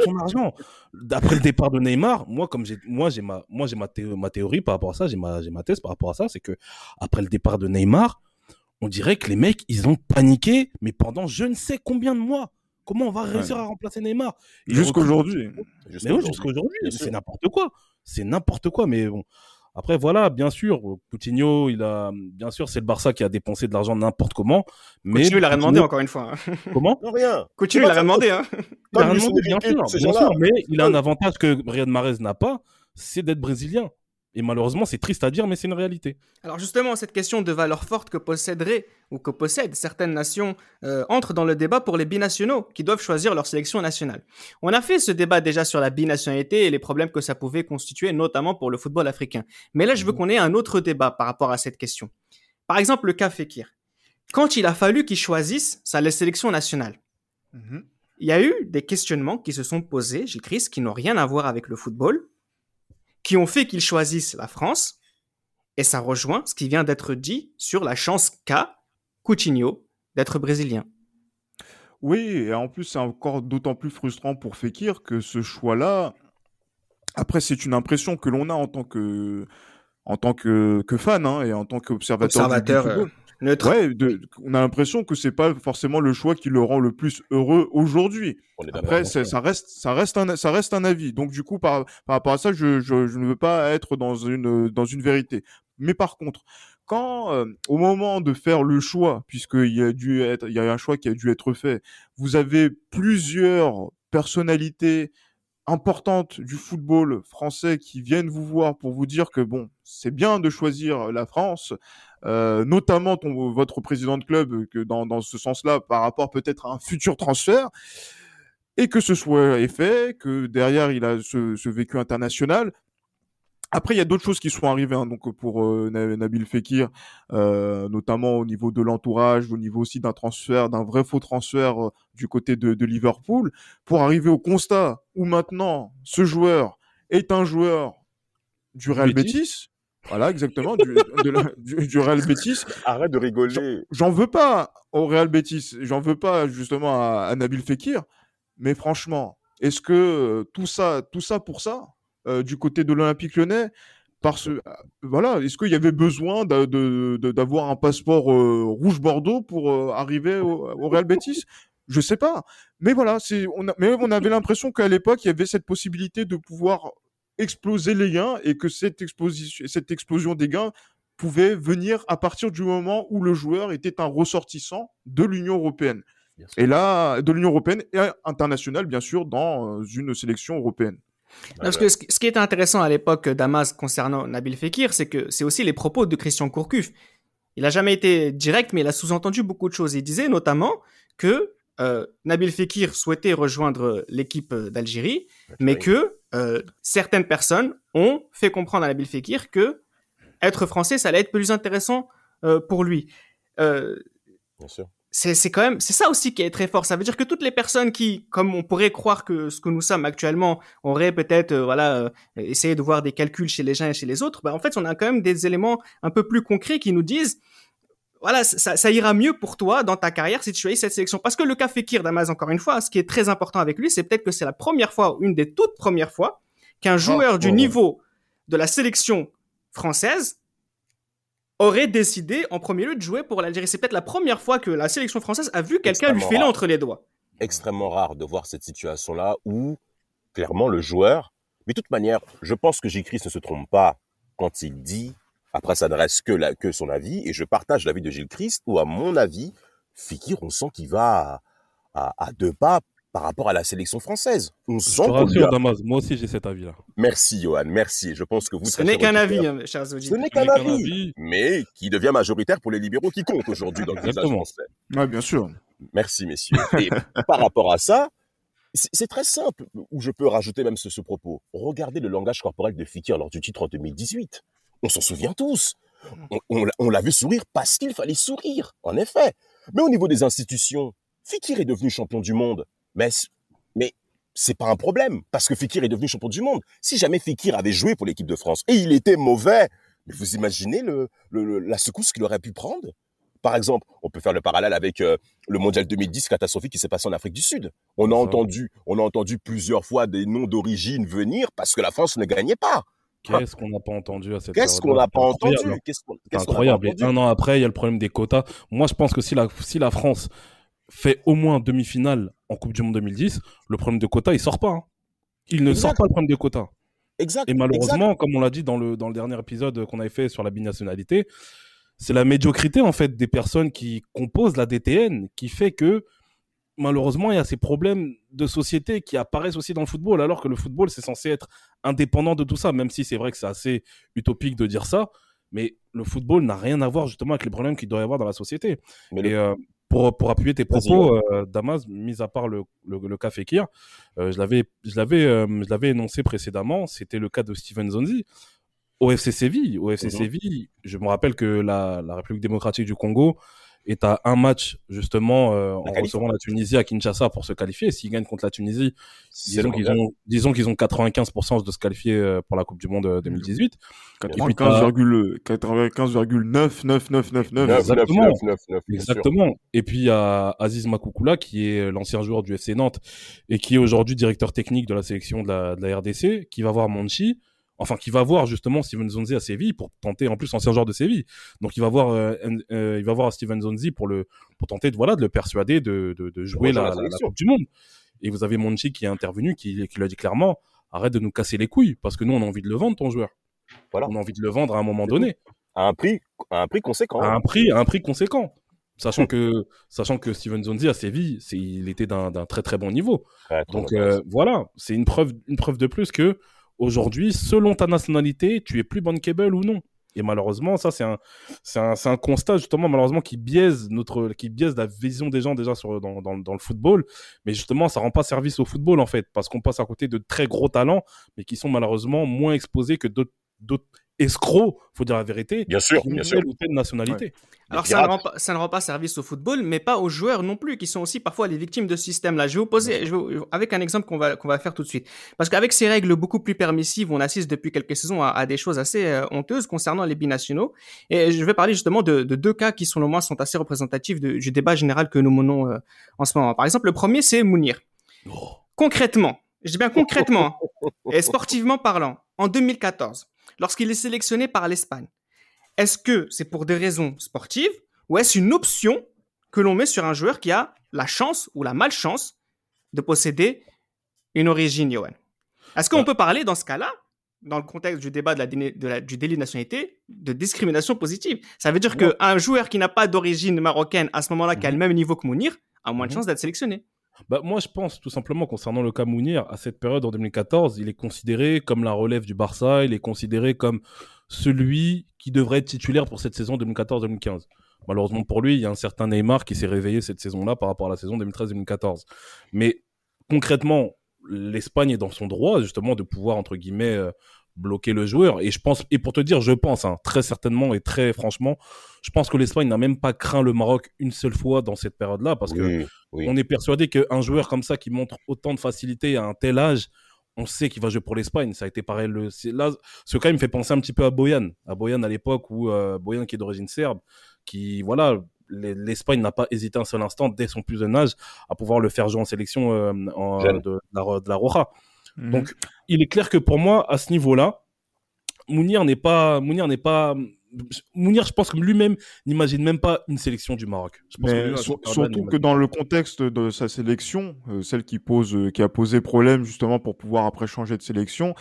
son argent? D'après le départ de Neymar, moi, comme j'ai, moi, j'ai ma, moi, j'ai ma, théo- ma théorie par rapport à ça, j'ai ma, j'ai ma thèse par rapport à ça, c'est que après le départ de Neymar, on dirait que les mecs, ils ont paniqué, mais pendant je ne sais combien de mois. Comment on va réussir à remplacer Neymar? Et Jusqu'aujourd'hui. mais oui, jusqu'aujourd'hui, c'est n'importe quoi. C'est n'importe quoi, mais bon. Après, voilà, bien sûr, Coutinho, il a, bien sûr, c'est le Barça qui a dépensé de l'argent n'importe comment. Mais Coutinho, il a rien demandé encore une fois. hein. Comment Non, rien. Coutinho, il a rien demandé. Hein. Il a rien demandé, bien sûr, mais il a un avantage que Riyad Mahrez n'a pas, c'est d'être brésilien. Et malheureusement, c'est triste à dire, mais c'est une réalité. Alors justement, cette question de valeur forte que posséderaient ou que possèdent certaines nations euh, entre dans le débat pour les binationaux qui doivent choisir leur sélection nationale. On a fait ce débat déjà sur la binationalité et les problèmes que ça pouvait constituer, notamment pour le football africain. Mais là, je veux qu'on ait un autre débat par rapport à cette question. Par exemple, le cas Fekir. Quand il a fallu qu'il choisisse sa sélection nationale, Mhm. il y a eu des questionnements qui se sont posés, Gilles Christ, qui n'ont rien à voir avec le football, qui ont fait qu'il choisisse la France, et ça rejoint ce qui vient d'être dit sur la chance qu'a Coutinho d'être brésilien. Oui, et en plus, c'est encore d'autant plus frustrant pour Fekir que ce choix-là, après, c'est une impression que l'on a en tant que, en tant que, que fan hein, et en tant qu'observateur du- du Observateur football. euh, neutre. Ouais, de- on a l'impression que c'est pas forcément le choix qui le rend le plus heureux aujourd'hui. On est d'accord. Après, ça reste, ça reste un, ça reste un avis. Donc du coup, par, par rapport à ça, je, je, je ne veux pas être dans une, dans une vérité. Mais par contre, quand euh, au moment de faire le choix, puisqu'il y a dû être, il y a un choix qui a dû être fait, vous avez plusieurs personnalités importantes du football français qui viennent vous voir pour vous dire que bon, c'est bien de choisir la France, euh, notamment votre président de club, euh, que dans, dans ce sens-là, par rapport peut-être à un futur transfert, et que ce soit fait, que derrière il a ce, ce vécu international. Après, il y a d'autres choses qui sont arrivées, hein, donc pour euh, Na- Nabil Fekir, euh, notamment au niveau de l'entourage, au niveau aussi d'un transfert, d'un vrai faux transfert euh, du côté de, de Liverpool, pour arriver au constat où maintenant ce joueur est un joueur du Real Betis. Betis. Voilà, exactement, du, de la- du, du Real Betis. Arrête de rigoler. J'en veux pas au Real Betis, j'en veux pas justement à, à Nabil Fekir, mais franchement, est-ce que euh, tout ça, tout ça pour ça, euh, du côté de l'Olympique Lyonnais, parce euh, voilà, est-ce qu'il y avait besoin d'avoir un passeport euh, rouge Bordeaux pour euh, arriver au, au Real Betis? Je sais pas, mais voilà, c'est on a, mais on avait l'impression qu'à l'époque il y avait cette possibilité de pouvoir exploser les gains et que cette explosion, cette explosion des gains pouvait venir à partir du moment où le joueur était un ressortissant de l'Union européenne. Et là, de l'Union européenne et internationale, bien sûr, dans une sélection européenne. Parce que ce qui était intéressant à l'époque d'Amas concernant Nabil Fekir, c'est que c'est aussi les propos de Christian Courcuff. Il a jamais été direct, mais il a sous-entendu beaucoup de choses. Il disait notamment que euh, Nabil Fekir souhaitait rejoindre l'équipe d'Algérie, mais que euh, certaines personnes ont fait comprendre à Nabil Fekir que être français, ça allait être plus intéressant euh, pour lui. Bien sûr. C'est quand même, c'est ça aussi qui est très fort. Ça veut dire que toutes les personnes qui, comme on pourrait croire que ce que nous sommes actuellement, auraient peut-être, voilà, essayé de voir des calculs chez les uns et chez les autres. Bah, en fait, on a quand même des éléments un peu plus concrets qui nous disent voilà, ça, ça, ira mieux pour toi dans ta carrière si tu choisis cette sélection. Parce que le cas Fekir Damas, encore une fois, ce qui est très important avec lui, c'est peut-être que c'est la première fois, une des toutes premières fois, qu'un ah, joueur du niveau de la sélection française aurait décidé en premier lieu de jouer pour l'Algérie. C'est peut-être la première fois que la sélection française a vu quelqu'un lui filer entre les doigts. Extrêmement rare de voir cette situation-là où, clairement, le joueur... Mais de toute manière, je pense que J. ne se trompe pas quand il dit après, reste que, la, que son avis, et je partage l'avis de Gilles Christ, où à mon avis, Fikir, on sent qu'il va à, à, deux pas par rapport à la sélection française. On sent je rassure, Damas, moi aussi j'ai cet avis-là. Merci, Johan, merci. Je pense que vous... Ce n'est qu'un avis, hein, chers auditeurs. Ce n'est qu'un avis, mais qui devient majoritaire pour les libéraux qui comptent aujourd'hui dans le paysage français. Oui, bien sûr. Merci, messieurs. Et par rapport à ça, c'est très simple, où je peux rajouter même ce, ce propos. Regardez le langage corporel de Fikir lors du titre en 2018. On s'en souvient tous. Mmh. On, l'a vu sourire parce qu'il fallait sourire, en effet. Mais au niveau des institutions, Fikir est devenu champion du monde. Mais, mais c'est pas un problème, parce que Fikir est devenu champion du monde. Si jamais Fikir avait joué pour l'équipe de France et il était mauvais, mais vous imaginez le, la secousse qu'il aurait pu prendre? Par exemple, on peut faire le parallèle avec euh, le mondial 2010 catastrophique qui s'est passé en Afrique du Sud. On a entendu, on a entendu plusieurs fois des noms d'origine venir parce que la France ne gagnait pas. Qu'est-ce qu'on n'a pas entendu à cette Qu'est-ce qu'on n'a pas entendu? Incroyable. un an après, il y a le problème des quotas. Moi, je pense que si la, si la France fait au moins demi-finale en Coupe du Monde 2010, le problème de quotas, il sort pas. Hein. Il ne sort pas le problème des quotas. Exact. Et malheureusement, comme on l'a dit dans le, dans le dernier épisode qu'on avait fait sur la binationalité, c'est la médiocrité en fait des personnes qui composent la DTN qui fait que malheureusement, il y a ces problèmes de société qui apparaissent aussi dans le football, alors que le football, c'est censé être indépendant de tout ça, même si c'est vrai que c'est assez utopique de dire ça. Mais le football n'a rien à voir justement avec les problèmes qu'il doit y avoir dans la société. Mais Et euh, pour, pour appuyer tes propos, euh, Damas, mis à part le, le, cas Fekir, euh, je l'avais je l'avais énoncé précédemment, c'était le cas de Steven Zonzi. Au FC Séville, au FC mhm. Séville, je me rappelle que la, la République démocratique du Congo et tu as un match justement euh, en recevant la Tunisie à Kinshasa pour se qualifier. S'ils gagnent contre la Tunisie, disons qu'ils ont, disons qu'ils ont 95% de se qualifier euh, pour la Coupe du Monde 2018. 95,99999. Exactement. Exactement. Et puis il y a Aziz Makoukoula qui est l'ancien joueur du FC Nantes et qui est aujourd'hui directeur technique de la sélection de la, de la RDC, qui va voir Monchi enfin qui va voir justement Steven Zonzi à Séville pour tenter en plus ancien joueur de Séville. Donc il va voir euh, euh, il va voir Steven Zonzi pour le pour tenter de voilà de le persuader de, de, de jouer la, la, Coupe du Monde. Et vous avez Monchi qui est intervenu qui, qui lui a dit clairement arrête de nous casser les couilles parce que nous on a envie de le vendre ton joueur. Voilà. On a envie de le vendre à un moment donné. à un prix à un prix conséquent. À un prix à un prix conséquent. Sachant que sachant que Steven Zonzi à Séville il était d'un très très bon niveau. Donc euh, voilà. C'est une preuve une preuve de plus que Aujourd'hui, selon ta nationalité, tu es plus bankable ou non. Et malheureusement, ça, c'est un, c'est un, un, constat, justement, malheureusement, qui biaise, notre, qui biaise la vision des gens déjà dans, dans, dans le football. Mais justement, ça rend pas service au football, en fait, parce qu'on passe à côté de très gros talents, mais qui sont malheureusement moins exposés que d'autres escrocs, faut dire la vérité. Bien sûr, bien sûr. ou telle nationalité. Alors ça ne, rend pas, ça ne rend pas service au football, mais pas aux joueurs non plus, qui sont aussi parfois les victimes de ce système-là. Je vais vous poser, je vais, avec un exemple qu'on va, qu'on va faire tout de suite. Parce qu'avec ces règles beaucoup plus permissives, on assiste depuis quelques saisons à, à des choses assez euh, honteuses concernant les binationaux. Et je vais parler justement de, de deux cas qui, selon moi, sont assez représentatifs de, du débat général que nous menons euh, en ce moment. Par exemple, le premier, c'est Mounir. Oh. Concrètement, je dis bien concrètement, et sportivement parlant, en 2014, lorsqu'il est sélectionné par l'Espagne, est-ce que c'est pour des raisons sportives ou est-ce une option que l'on met sur un joueur qui a la chance ou la malchance de posséder une origine, Johan? Est-ce qu'on peut parler dans ce cas-là, dans le contexte du débat de la, du délit de nationalité, de discrimination positive? Ça veut dire qu'un joueur qui n'a pas d'origine marocaine à ce moment-là, qui a le mhm. même niveau que Mounir, a moins de mhm. chances d'être sélectionné. Bah, moi, je pense tout simplement concernant le cas Mounir, à cette période en 2014, il est considéré comme la relève du Barça, il est considéré comme celui qui devrait être titulaire pour cette saison 2014-2015. Malheureusement pour lui, il y a un certain Neymar qui s'est réveillé cette saison-là par rapport à la saison 2013-2014. Mais concrètement, l'Espagne est dans son droit justement de pouvoir entre guillemets euh, bloquer le joueur. Et je pense, et pour te dire, je pense, hein, très certainement et très franchement, je pense que l'Espagne n'a même pas craint le Maroc une seule fois dans cette période-là, parce que on est persuadé qu'un joueur comme ça qui montre autant de facilité à un tel âge, on sait qu'il va jouer pour l'Espagne. Ça a été pareil. Le, là, ce cas, il me fait penser un petit peu à Boyan, à Boyan à l'époque où euh, Boyan qui est d'origine serbe, qui voilà, l'Espagne n'a pas hésité un seul instant dès son plus jeune âge à pouvoir le faire jouer en sélection euh, en, de, la, de la Roja. Mhm. Donc, il est clair que pour moi, à ce niveau-là, Mounir n'est pas, Mounir n'est pas, Mounir, je pense que lui-même n'imagine même pas une sélection du Maroc. surtout que dans le contexte de sa sélection, euh, celle qui pose, euh, qui a posé problème justement pour pouvoir après changer de sélection,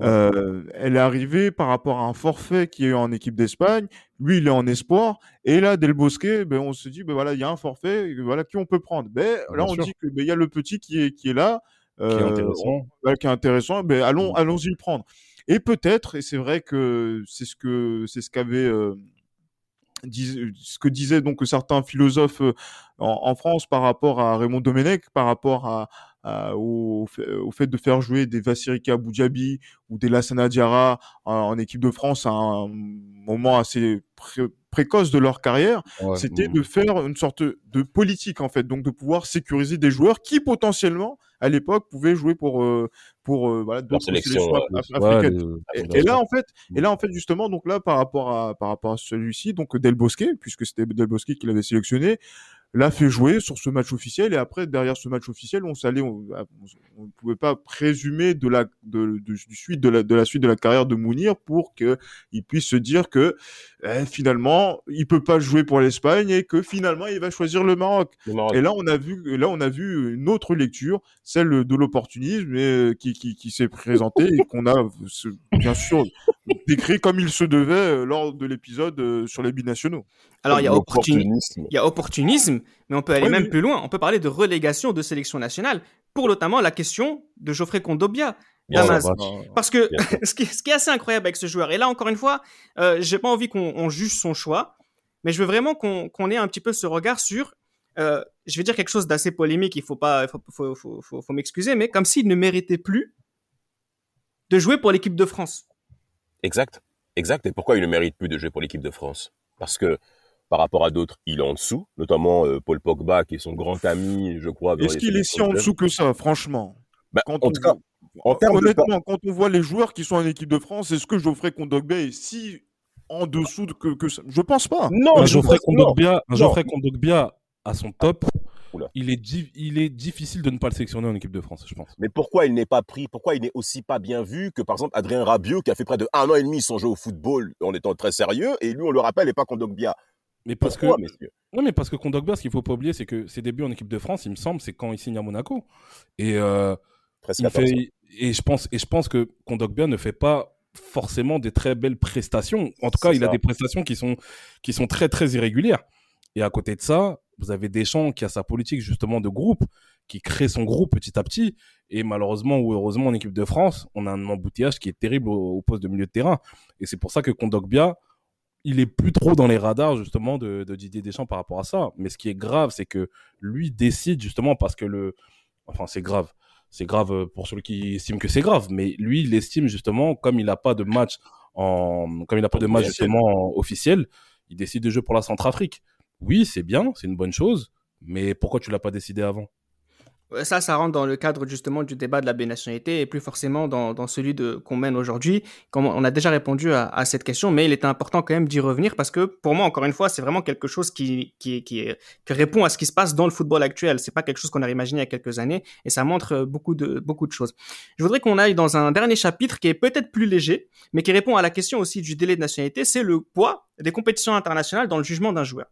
euh, elle est arrivée par rapport à un forfait qui est en équipe d'Espagne. Lui, il est en espoir. Et là, Del Bosque, ben, on se dit, ben voilà, il y a un forfait, voilà qui on peut prendre. Ben, là, on dit que ben, il y a le petit qui est qui est là. Qui est intéressant. qui est intéressant. Ben, allons, allons-y le prendre. Et peut-être, et c'est vrai que c'est ce que c'est ce qu'avait euh, ce que disaient donc certains philosophes euh, en, France par rapport à Raymond Domenech, par rapport à, au, fait de faire jouer des Vassirika Abu Dhabi ou des Lassana Diarra en, équipe de France à un moment assez précoce de leur carrière, c'était de faire une sorte de politique en fait, donc de pouvoir sécuriser des joueurs qui potentiellement à l'époque pouvaient jouer pour euh, pour euh, voilà d'autres sélections africaines. et, là en fait, et là en fait justement donc là par rapport à par rapport à celui-ci donc Del Bosque puisque c'était Del Bosque qui l'avait sélectionné, l'a fait jouer sur ce match officiel et après derrière ce match officiel on s'allait on ne pouvait pas présumer de la de, de, du suite de la de la suite de la carrière de Mounir pour que il puisse se dire que eh, finalement il peut pas jouer pour l'Espagne et que finalement il va choisir le Maroc. et là on a vu là on a vu une autre lecture celle de l'opportunisme et qui qui, qui s'est présentée et qu'on a bien sûr décrit comme il se devait euh, lors de l'épisode euh, sur les binationaux. Alors il y a opportunisme, il y a opportunisme, mais on peut aller même plus loin. On peut parler de relégation de sélection nationale pour notamment la question de Geoffrey Kondobia. Parce que ce qui, est, assez incroyable avec ce joueur, et là encore une fois, euh, j'ai pas envie qu'on juge son choix, mais je veux vraiment qu'on ait un petit peu ce regard sur, euh, je vais dire quelque chose d'assez polémique, il faut pas, faut, faut, faut, faut m'excuser, mais comme s'il ne méritait plus de jouer pour l'équipe de France. Exact, exact. Et pourquoi il ne mérite plus de jouer pour l'équipe de France? Parce que par rapport à d'autres, il est en dessous, notamment euh, Paul Pogba, qui est son grand ami, je crois. Est-ce qu'il est si en dessous que ça, franchement? Bah, En tout cas, en honnêtement, quand on voit les joueurs qui sont en équipe de France, est-ce que Geoffrey Kondogbia est si en dessous que, que ça? Je pense pas. Non, Geoffrey Kondogbia, à son top, il est, il est difficile de ne pas le sélectionner en équipe de France, je pense. Mais pourquoi il n'est pas pris Pourquoi il n'est aussi pas bien vu que, par exemple, Adrien Rabiot, qui a fait près de un an et demi sans jouer au football en étant très sérieux, et lui, on le rappelle, n'est pas Kondogbia? Mais parce que non mais parce que Kondogbia, ce qu'il faut pas oublier, c'est que ses débuts en équipe de France, il me semble, c'est quand il signe à Monaco. Et euh, il fait, et je pense et je pense que Kondogbia ne fait pas forcément des très belles prestations. En tout cas, il a des prestations qui sont qui sont très très irrégulières. Et à côté de ça, vous avez Deschamps qui a sa politique justement de groupe, qui crée son groupe petit à petit. Et malheureusement ou heureusement en équipe de France, on a un embouteillage qui est terrible au, poste de milieu de terrain. Et c'est pour ça que Kondogbia, il est plus trop dans les radars justement de, Didier Deschamps par rapport à ça. Mais ce qui est grave, c'est que lui décide justement parce que le, enfin c'est grave, c'est grave pour celui qui estime que c'est grave, mais lui il estime justement comme il n'a pas de match en, comme il n'a pas de match justement officiel, il décide de jouer pour la Centrafrique. Oui, c'est bien, c'est une bonne chose, mais pourquoi tu l'as pas décidé avant? Ça, ça rentre dans le cadre justement du débat de la bénationalité et plus forcément dans, celui de qu'on mène aujourd'hui. On a déjà répondu à, cette question, mais il est important quand même d'y revenir parce que pour moi, encore une fois, c'est vraiment quelque chose qui, qui, qui, répond à ce qui se passe dans le football actuel. C'est pas quelque chose qu'on a imaginé il y a quelques années et ça montre beaucoup de, beaucoup de choses. Je voudrais qu'on aille dans un dernier chapitre qui est peut-être plus léger, mais qui répond à la question aussi du délai de nationalité, c'est le poids des compétitions internationales dans le jugement d'un joueur.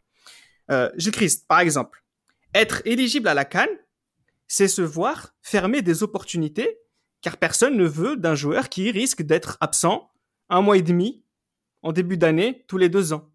Euh, Gilles Christ, par exemple, être éligible à la Cannes, c'est se voir fermer des opportunités, car personne ne veut d'un joueur qui risque d'être absent un mois et demi en début d'année tous les deux ans.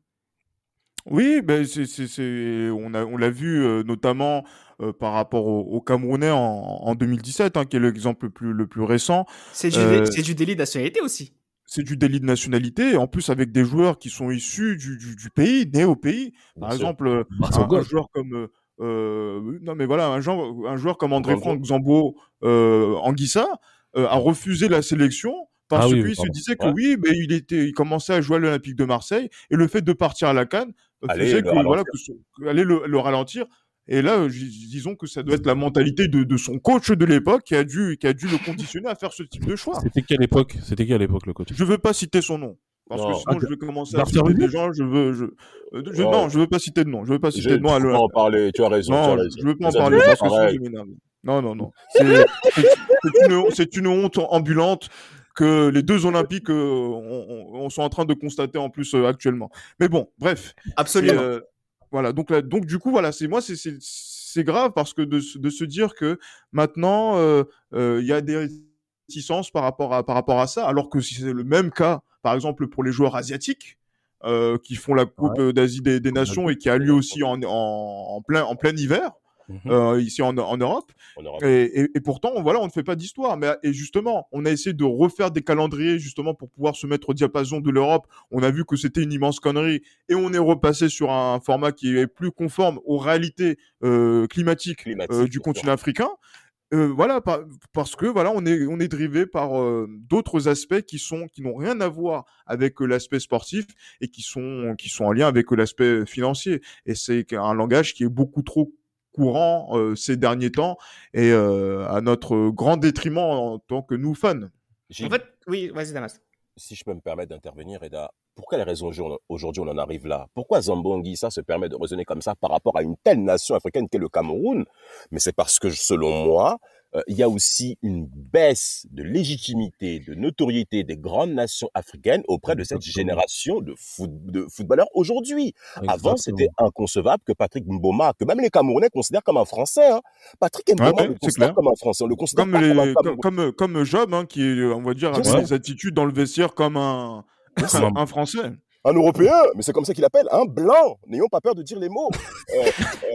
Oui, ben c'est, on, a, on l'a vu euh, notamment euh, par rapport au, Camerounais en, 2017, hein, qui est l'exemple le plus, le plus récent. C'est du, du délit de nationalité aussi. c'est du délit de nationalité, en plus avec des joueurs qui sont issus du, du, du pays, nés au pays. Par Bien exemple, euh, un, un joueur comme euh, euh, non mais voilà un joueur, un joueur comme André. Franck Zambo euh, Anguissa euh, a refusé la sélection parce Ah oui, qu'il se disait que Ouais. oui mais il était il commençait à jouer à l'Olympique de Marseille et le fait de partir à la Cannes euh, faisait que voilà ralentir. que allait le, le ralentir et là euh, dis- disons que ça doit être la mentalité de, de son coach de l'époque qui a dû qui a dû le conditionner à faire ce type de choix C'était quelle époque? C'était quelle époque le coach? Je veux pas citer son nom. Parce Non. que sinon, Ah, je vais commencer à citer Rudy des gens, je veux, je, euh, je- Oh. non, je veux pas citer de nom, je veux pas citer de nom à tu peux le- en parler, tu as raison, tu as Non, raison. je veux pas en parler parce que sinon, pareil. je m'énerve. Non, non, non. C'est une, une honte ambulante que les deux Olympiques euh, on, on- on sont en train de constater en plus euh, actuellement. Mais bon, bref. Absolument. Euh, voilà, donc là, donc du coup, voilà, c'est moi, c'est c'est c'est grave parce que de, se- de se dire que maintenant euh, euh, il y a des réticences par rapport à par rapport à ça, alors que si c'est le même cas, par exemple pour les joueurs asiatiques euh, qui font la Coupe euh, d'Asie des, des Nations et qui a lieu aussi en, en, en plein en plein hiver Mhm. euh, ici en, en Europe. Et, et, et pourtant, voilà, on ne fait pas d'histoire. Mais et justement, on a essayé de refaire des calendriers justement pour pouvoir se mettre au diapason de l'Europe. On a vu que c'était une immense connerie et on est repassé sur un format qui est plus conforme aux réalités euh, climatiques Climatique, euh, du sûr. continent africain. Euh, voilà, par- parce que voilà, on est on est drivé par euh, d'autres aspects qui sont qui n'ont rien à voir avec euh, l'aspect sportif et qui sont qui sont en lien avec euh, l'aspect financier. Et c'est un langage qui est beaucoup trop courant euh, ces derniers temps et euh, à notre grand détriment en tant que nous fans. Gilles, En fait, oui, vas-y, Damas. si je peux me permettre d'intervenir, Eda, pour quelle raison aujourd'hui on en arrive là? Pourquoi Zambo Anguissa se permet de raisonner comme ça par rapport à une telle nation africaine qu'est le Cameroun? Mais c'est parce que, selon moi, euh, il y a aussi une baisse de légitimité, de notoriété des grandes nations africaines auprès de cette génération de, foot- de footballeurs aujourd'hui. Avant, c'était inconcevable que Patrick Mboma, que même les Camerounais considèrent comme un Français, hein. Patrick Mboma le considère clair. comme un Français, on le considère Comme comme un comme comme, Job hein, qui est on va dire a des attitudes dans le vestiaire comme un Un- un français. Un Européen, mais c'est comme ça qu'il appelle, un blanc. N'ayons pas peur de dire les mots. Euh,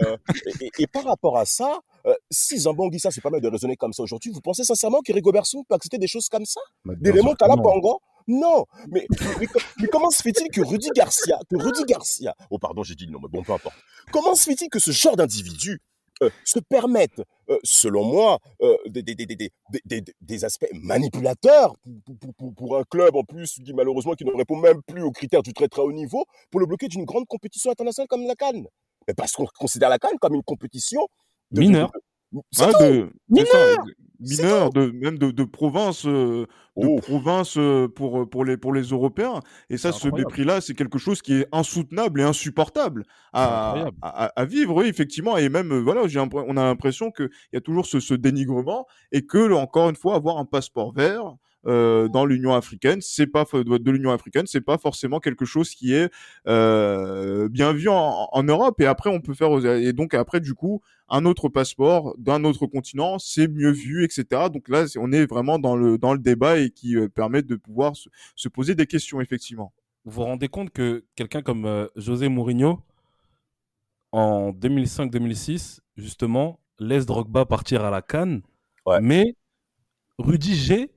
euh, et, et- et par rapport à ça, euh, si Zambangissa se permet de raisonner comme ça aujourd'hui, vous pensez sincèrement que Rigobert-Song peut accepter des choses comme ça? Mais Des bien Raymond sûr que non. Non. Mais, mais, comment se fait-il que Rudy Garcia, que Rudy Garcia, oh pardon, j'ai dit le nom, mais bon, peu importe. Comment se fait-il que ce genre d'individu euh, se permettent, euh, selon moi, euh, des, des, des, des, aspects manipulateurs pour, pour, pour, pour un club en plus qui malheureusement qui ne répond même plus aux critères du très très haut niveau pour le bloquer d'une grande compétition internationale comme la Cannes. Mais parce qu'on considère la Cannes comme une compétition de- Mineure. De, ça, C'est mineur, de, même de, de province, euh, de Oh. province euh, pour, pour, les, pour les Européens. Et ça, ce mépris-là, c'est quelque chose qui est insoutenable et insupportable à, à, à vivre, oui, effectivement. Et même, euh, voilà, j'ai on a l'impression qu'il y a toujours ce, ce dénigrement et que, encore une fois, avoir un passeport vert, euh, dans l'Union africaine, c'est pas de l'Union africaine, c'est pas forcément quelque chose qui est euh, bien vu en, en Europe. Et après, on peut faire et donc après du coup un autre passeport d'un autre continent, c'est mieux vu, etc. Donc là, on est vraiment dans le dans le débat et qui euh, permet de pouvoir se, se poser des questions effectivement. Vous vous rendez compte que quelqu'un comme euh, José Mourinho, en 2005-2006, justement, laisse Drogba partir à la Cannes, Ouais. mais Rudy G,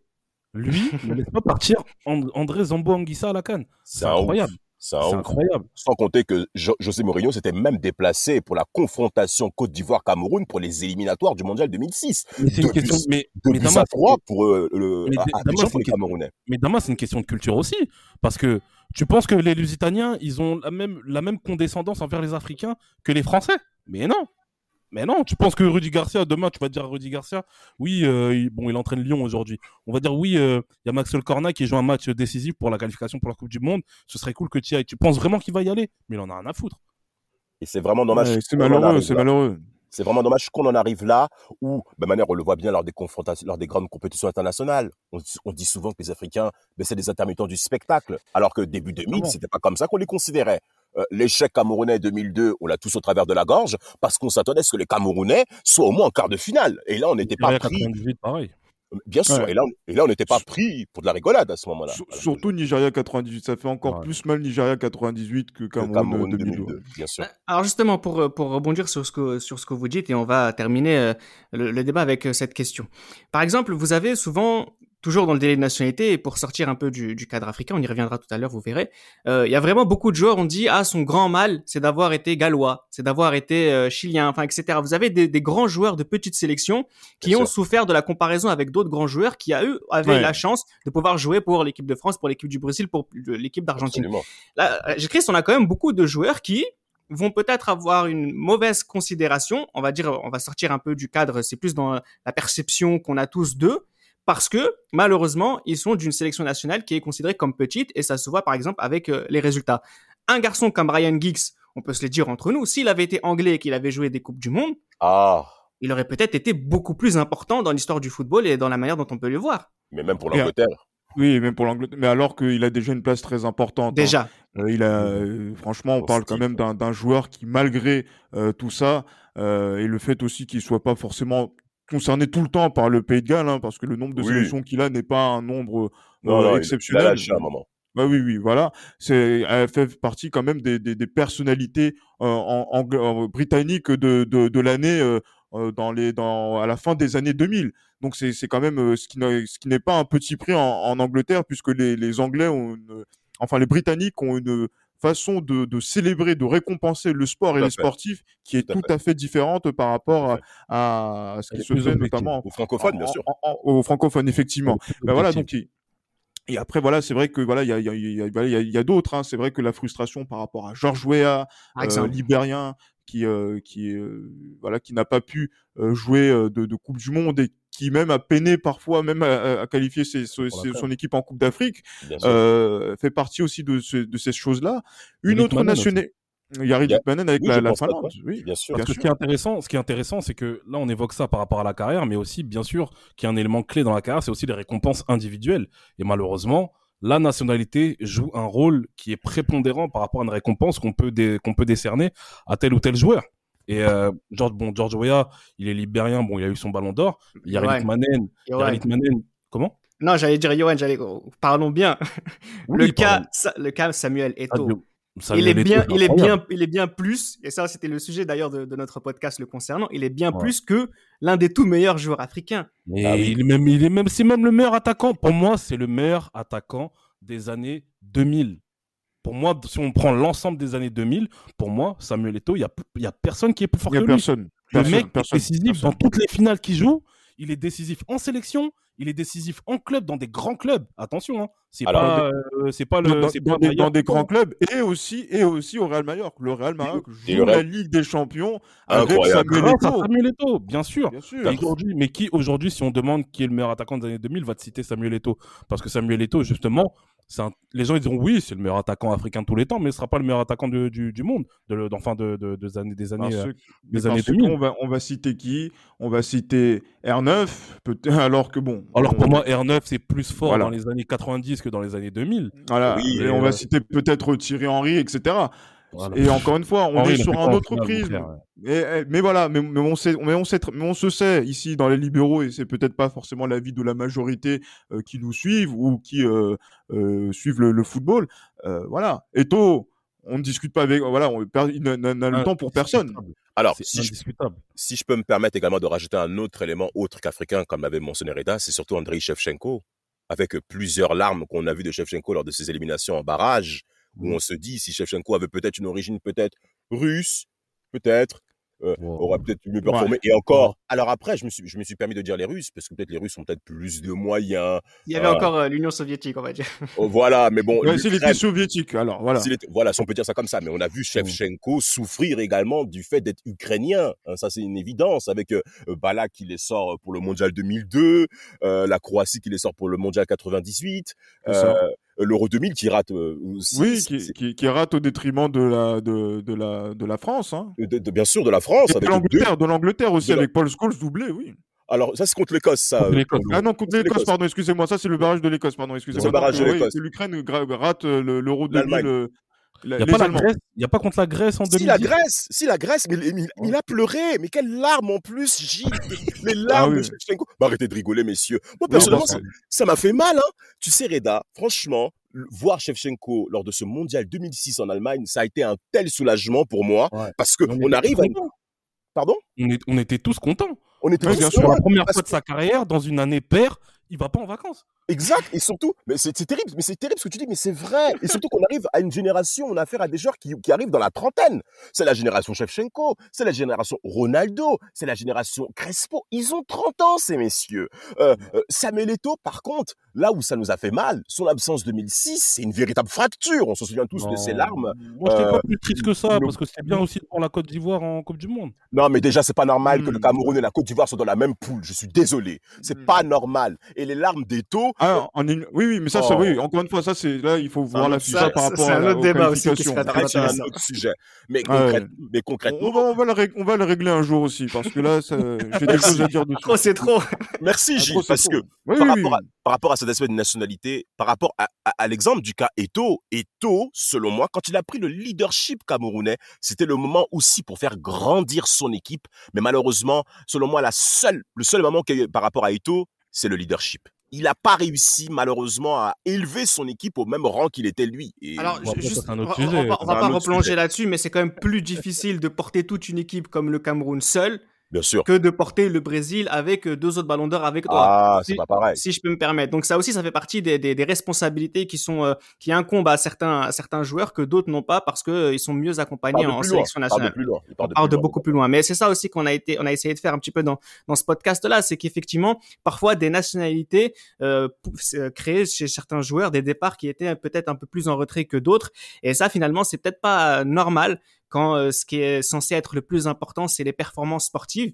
lui, ne laisse pas partir And- André Zambo Anguissa à la Cannes. C'est incroyable. C'est incroyable. Sans compter que Jo- José Mourinho s'était même déplacé pour la confrontation Côte d'Ivoire-Cameroun pour les éliminatoires du Mondial 2006. Mais c'est une question. Mais, Damas, trois pour le, Mais c'est une- Camerounais. Mais Damas, c'est une question de culture aussi. Parce que tu penses que les Lusitaniens, ils ont la même, la même condescendance envers les Africains que les Français? Mais non Mais non, tu penses que Rudy Garcia, demain, tu vas dire à Rudy Garcia, oui, euh, il, bon, il entraîne Lyon aujourd'hui. On va dire, oui, euh, il y a Maxwell Corna qui joue un match décisif pour la qualification pour la Coupe du Monde. Ce serait cool que tu y ailles. Tu penses vraiment qu'il va y aller? Mais il en a rien à foutre. Et c'est vraiment dommage. Ouais, c'est qu'on en malheureux, arrive c'est là. malheureux. C'est vraiment dommage qu'on en arrive là où, de manière, on le voit bien lors des confrontations, lors des grandes compétitions internationales. On, on dit souvent que les Africains, ben, c'est des intermittents du spectacle. Alors que début 2000, Vraiment. c'était pas comme ça qu'on les considérait. Euh, L'échec camerounais 2002, on l'a tous au travers de la gorge parce qu'on s'attendait à ce que les Camerounais soient au moins en quart de finale. Et là, on n'était pas Nigeria pris. 98, pareil. Bien sûr. Ouais. Et là, on, et là, on n'était pas pris pour de la rigolade à ce moment-là. Surtout Nigeria 98, ça fait encore Ouais. plus mal Nigeria 98 que Cameroun, Cameroun 2002. 2002, bien sûr. Alors justement, pour, euh, pour rebondir sur ce, que, sur ce que vous dites, et on va terminer euh, le, le débat avec euh, cette question. Par exemple, vous avez souvent toujours dans le délai de nationalité et pour sortir un peu du, du cadre africain, on y reviendra tout à l'heure, vous verrez. Euh, Il y a vraiment beaucoup de joueurs, on dit ah son grand mal, c'est d'avoir été gallois, c'est d'avoir été euh, chilien, enfin etc. Vous avez des, des, grands joueurs de petites sélections qui Bien ont sûr. souffert de la comparaison avec d'autres grands joueurs qui à eux avaient Ouais. la chance de pouvoir jouer pour l'équipe de France, pour l'équipe du Brésil, pour l'équipe d'Argentine. Là, euh, Christ, on a quand même beaucoup de joueurs qui vont peut-être avoir une mauvaise considération. On va dire, on va sortir un peu du cadre. C'est plus dans la perception qu'on a tous d'eux. Parce que, malheureusement, ils sont d'une sélection nationale qui est considérée comme petite et ça se voit, par exemple, avec euh, les résultats. Un garçon comme Ryan Giggs, on peut se le dire entre nous, s'il avait été anglais et qu'il avait joué des Coupes du Monde, Ah, il aurait peut-être été beaucoup plus important dans l'histoire du football et dans la manière dont on peut le voir. mais même pour Et- l'Angleterre. Oui, même pour l'Angleterre. Mais alors qu'il a déjà une place très importante. hein. Déjà. Euh, il a, euh, franchement, on parle quand type, même d'un d'un joueur qui, malgré euh, tout ça, euh, et le fait aussi qu'il soit pas forcément concerné tout le temps par le Pays de Galles, hein, parce que le nombre de Oui. sélections qu'il a n'est pas un nombre Non, euh, non, il a exceptionnel. lâché un moment. Bah oui, oui, voilà. C'est, elle fait partie quand même des, des, des personnalités euh, en, en- en- britanniques de, de, de l'année euh, euh, dans les, dans, à la fin des années 2000. Donc c'est, c'est quand même euh, ce qui, ce qui n'est pas un petit prix en, en Angleterre, puisque les, les Anglais ont une, enfin les Britanniques ont une façon de, de célébrer, de récompenser le sport Tout et les fait. sportifs qui est Tout à tout à fait différente par rapport à, ce qui se fait notamment Aux francophones, bien en- sûr. en- en- aux francophones, effectivement. Ben voilà, donc il- et après voilà, c'est vrai que voilà, il y a il y a il y a, voilà, il y a, il y a d'autres. Hein. C'est vrai que la frustration par rapport à George Weah, Par euh, libérien, qui euh, qui euh, voilà, qui n'a pas pu euh, jouer euh, de, de Coupe du Monde et qui même a peiné parfois même à, qualifier ses- ses- ses- son équipe en Coupe d'Afrique, euh, fait partie aussi de, ce- de ces choses-là. Une autre aussi. nationalité, Yari Litmanen avec oui, la, pas, Finlande, oui. bien sûr. bien ce qui est intéressant, ce qui est intéressant, c'est que là, on évoque ça par rapport à la carrière, mais aussi, bien sûr, qu'il y a un élément clé dans la carrière, c'est aussi les récompenses individuelles. Et malheureusement, la nationalité joue un rôle qui est prépondérant par rapport à une récompense qu'on peut, dé- qu'on peut décerner à tel ou tel joueur. Et euh, George, bon, George Weah, il est libérien, bon, il a eu son ballon d'or. Yari Ouais. Litmanen, Johan. Yari Litmanen, comment? Non, j'allais dire Johan, j'allais, parlons bien. le cas. Sa- le cas Samuel Eto'o. Sadio- Samuel il est bien, il est bien, il est bien plus, et ça c'était le sujet d'ailleurs de, de notre podcast le concernant, il est bien Ouais. plus que l'un des tout meilleurs joueurs africains. Mais Ah oui. il est même, il est même, c'est même le meilleur attaquant. Pour moi, c'est le meilleur attaquant des années 2000. Pour moi, si on prend l'ensemble des années 2000, pour moi, Samuel Eto'o, il y a, personne qui est plus fort Il y a que lui. personne. Le Personne, mec personne, est décisif personne. dans toutes les finales qu'il joue. Il est décisif en sélection. Il est décisif en club, dans des grands clubs. Attention, hein. c'est pas, euh, c'est pas le, dans, pas des, dans des grands clubs et aussi et aussi au Real Mallorca. Le Real Mallorca joue la Real- Ligue des Champions avec Incroyable. Samuel Eto'o. Samuel Eto'o, bien sûr. Bien sûr. Mais aujourd'hui, mais qui aujourd'hui, si on demande qui est le meilleur attaquant des années 2000, va te citer Samuel Eto'o. Parce que Samuel Eto'o, justement, un- les gens ils diront oui, c'est le meilleur attaquant africain de tous les temps, mais ce sera pas le meilleur attaquant de- du, du monde, de, enfin de, de- des années, des années, euh, des années que 2000. on va on va citer qui? On va citer R9 peut-être alors que bon. Alors on- pour moi, R9 c'est plus fort Voilà. dans les années 90 que dans les années 2000. voilà. Oui, et et on euh, va citer peut-être Thierry Henry, etc. Voilà. Et encore une fois, on Henry, est sur un autre prisme. Et- et- mais voilà, mais, mais on sait, mais on sait, tr- mais on se sait ici dans les libéraux et c'est peut-être pas forcément l'avis de la majorité euh, qui nous suivent ou qui euh, euh, suivent le, le football. Euh, voilà. Eto, on ne discute pas avec, voilà, on, n'a- le Un- temps pour personne. Alors, si je, si je peux me permettre également de rajouter un autre élément autre qu'africain, comme l'avait mentionné Reda, c'est surtout Andrei Shevchenko, avec plusieurs larmes qu'on a vues de Shevchenko lors de ses éliminations en barrage, où Mm. on se dit si Shevchenko avait peut-être une origine peut-être russe, peut-être, euh, Wow. aurait peut-être mieux Ouais. performé. Et encore, alors après, je me, suis, je me suis permis de dire les Russes, parce que peut-être les Russes ont peut-être plus de moyens. Il y avait Ah. encore euh, l'Union soviétique, on va dire. Oh, voilà, mais bon, Ouais, s'il l'Ukraine- était soviétique, alors voilà. Voilà, si on peut dire ça comme ça, mais on a vu Shevchenko souffrir également du fait d'être ukrainien. Hein, ça, c'est une évidence avec euh, Balak qui les sort pour le mondial 2002, euh, la Croatie qui les sort pour le mondial 98, C'est ça. euh, l'Euro 2000 qui rate euh, aussi. Oui, qui, qui, qui rate au détriment de la, de, de la, de la France. Hein. de- de- bien sûr de la France. Et avec de l'Angleterre aussi, avec Paul Scholes doublé, oui. Alors, ça, c'est contre l'Écosse, ça. Contre euh, Ah non, contre l'Écosse, pardon, excusez-moi, ça c'est le barrage de l'Écosse, pardon, excusez-moi. C'est euh, l'Ukraine rate euh, le- l'Euro 2000. Il n'y a, pas la Allemands. Grèce- y a pas contre la Grèce en 2010 Si la Grèce, si la Grèce, mais, mais- mais il a pleuré, mais quelles larmes en plus, Gilles, les larmes Ah de oui. Shevchenko. Bah, arrêtez de rigoler, messieurs. Moi, personnellement, ça- m'a fait mal, hein. Tu sais, Reda, franchement, voir Shevchenko lors de ce mondial 2006 en Allemagne, ça a été un tel soulagement pour moi, Ouais. parce que On arrive à contents. Pardon? On, est- on était tous contents. On était tous bien sûr. Heureux, la première fois de sa carrière, dans une année paire, il va pas en vacances. Exact. Et surtout, mais c'est terrible, mais c'est terrible ce que tu dis, mais c'est vrai. Et surtout qu'on arrive à une génération, on a affaire à des joueurs qui, qui arrivent dans la trentaine. C'est la génération Shevchenko, c'est la génération Ronaldo, c'est la génération Crespo. Ils ont 30 ans, ces messieurs. Euh, euh, Samuel Eto'o, par contre, là où ça nous a fait mal, son absence 2006, c'est une véritable fracture. On se souvient tous de ses larmes. Moi, je Euh, pas plus triste que ça, le- parce que c'est bien aussi pour la Côte d'Ivoire en Coupe du Monde. Non, mais déjà, c'est pas normal que le Hmm. Cameroun et la Côte d'Ivoire soient dans la même poule. Je suis désolé. C'est Hmm. pas normal. Et les larmes d'Eto, Ah, en une- Oui, oui, mais ça, ça, Oh. oui. Encore une fois, ça, c'est là, il faut voir un la FIFA ça- par rapport c'est à un la, autre débat aussi qui serait c'est un autre sujet. Mais, Ah ouais. On concrètement, va, on va le on va le régler un jour aussi, parce que là, ça- j'ai des choses à dire dessus. Oh, c'est trop. merci Ah, Gilles, trop, c'est parce trop. que Oui, par, oui, rapport à, par rapport à cet aspect de nationalité, par rapport à, à- à l'exemple du cas Eto, Eto, selon moi, quand il a pris le leadership camerounais, c'était le moment aussi pour faire grandir son équipe. Mais malheureusement, selon moi, la seule, le seul moment qu'il y a eu par rapport à Eto, c'est le leadership. Il n'a pas réussi, malheureusement, à élever son équipe au même rang qu'il était lui. Et Alors, juste, on va- on va, on pas replonger là-dessus, mais c'est quand même plus difficile de porter toute une équipe comme le Cameroun seul bien sûr. que de porter le Brésil avec euh, deux autres ballons d'or avec toi. Ah, Si- c'est pas pareil. si je peux me permettre. Donc ça aussi, ça fait partie des, des, des responsabilités qui sont euh, qui incombent à certains à certains joueurs que d'autres n'ont pas parce que euh, ils sont mieux accompagnés en loin. sélection de nationale. plus loin. Il part on part de loin. beaucoup plus loin. Mais c'est ça aussi qu'on a été, on a essayé de faire un petit peu dans dans ce podcast-là, c'est qu'effectivement, parfois des nationalités euh, euh, créées chez certains joueurs des départs qui étaient peut-être un peu plus en retrait que d'autres. Et ça, finalement, c'est peut-être pas normal quand euh, ce qui est censé être le plus important, c'est les performances sportives.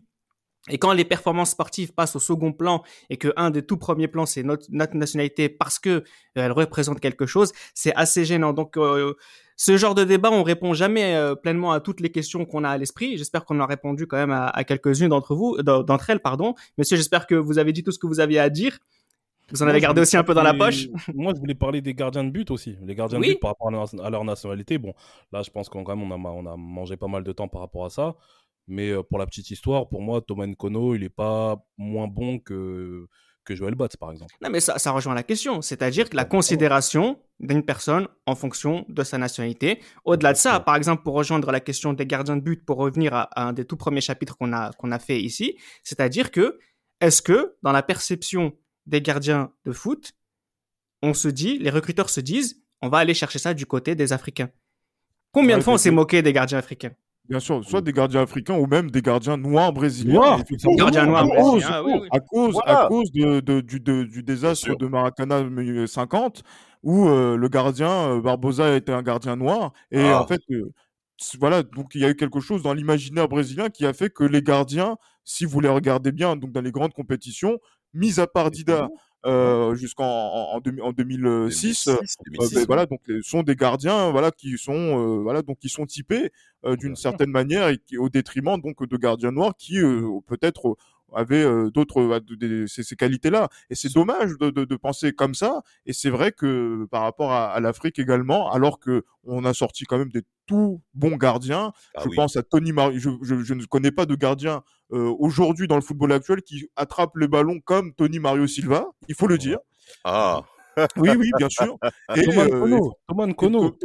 Et quand les performances sportives passent au second plan et que un des tout premiers plans c'est notre, nationalité parce que euh, elle représente quelque chose, c'est assez gênant. Donc euh, ce genre de débat, on répond jamais pleinement à toutes les questions qu'on a à l'esprit. J'espère qu'on a répondu quand même à, à quelques-unes d'entre vous, d'en- d'entre elles, pardon. Monsieur, j'espère que vous avez dit tout ce que vous aviez à dire. Vous en avez gardé aussi un peu dans la poche? Moi, je voulais parler des gardiens de but aussi. Les gardiens Oui. de but par rapport à leur- à leur nationalité. Bon, là, je pense qu'on quand même, on a, ma- on a mangé pas mal de temps par rapport à ça. Mais euh, pour la petite histoire, pour moi, Thomas Nkono, il est pas moins bon que, que Joël Batz, par exemple. Non, mais ça, ça rejoint la question. C'est-à-dire que la considération d'une personne en fonction de sa nationalité. Au-delà de ça, par exemple, pour rejoindre la question des gardiens de but, pour revenir à, à un des tout premiers chapitres qu'on a, qu'on a fait ici, c'est-à-dire que, est-ce que, dans la perception des gardiens de foot, on se dit, les recruteurs se disent, on va aller chercher ça du côté des Africains. Combien Ouais, de fois on s'est moqué des gardiens africains? Bien sûr, soit des gardiens africains ou même des gardiens noirs brésiliens. Gardiens noirs à brésiliens, cause, ah oui, oui. à cause, Voilà. à cause de, de- du, de- du désastre de Maracana 50, où euh, le gardien euh, Barbosa était un gardien noir. Et Ah. en fait, euh, voilà, donc il y a eu quelque chose dans l'imaginaire brésilien qui a fait que les gardiens, si vous les regardez bien, donc dans les grandes compétitions, mis à part Dida euh, jusqu'en en, en deux- en 2006, euh, 2006, euh, 2006, ben, voilà, donc les- sont des gardiens, voilà, qui sont, euh, voilà, donc qui sont typés euh, d'une certaine manière et qui, au détriment donc de gardiens noirs qui euh, peut-être avaient euh, d'autres euh, ces, ces qualités-là. Et c'est dommage de, de, de penser comme ça. Et c'est vrai que par rapport à, à l'Afrique également, alors que on a sorti quand même des tout bons gardiens. Ah je oui. pense à Tony Mario. Je, je, je ne connais pas de gardien euh, aujourd'hui dans le football actuel qui attrape les ballons comme Tony Mario Silva. Il faut le dire. Ah, Oui, oui, bien sûr. Et, Thomas euh, Nkono, Thomas Nkono,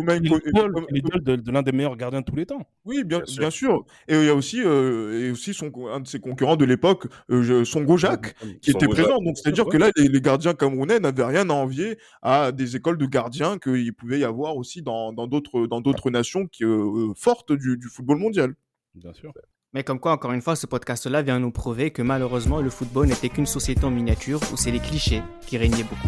l'idole- de, de l'un des meilleurs gardiens de tous les temps. Oui, bien, Bien sûr. bien sûr. Et il y a aussi, euh, et aussi son, un de ses concurrents de l'époque, euh, Songo Jacques, qui Songo était présent. Donc, c'est-à-dire que là, les, les gardiens camerounais n'avaient rien à envier à des écoles de gardiens qu'il pouvait y avoir aussi dans dans d'autres dans d'autres nations qui, euh, fortes du, du football mondial. Bien sûr. Mais comme quoi, encore une fois, ce podcast-là vient nous prouver que malheureusement, le football n'était qu'une société en miniature où c'est les clichés qui régnaient beaucoup.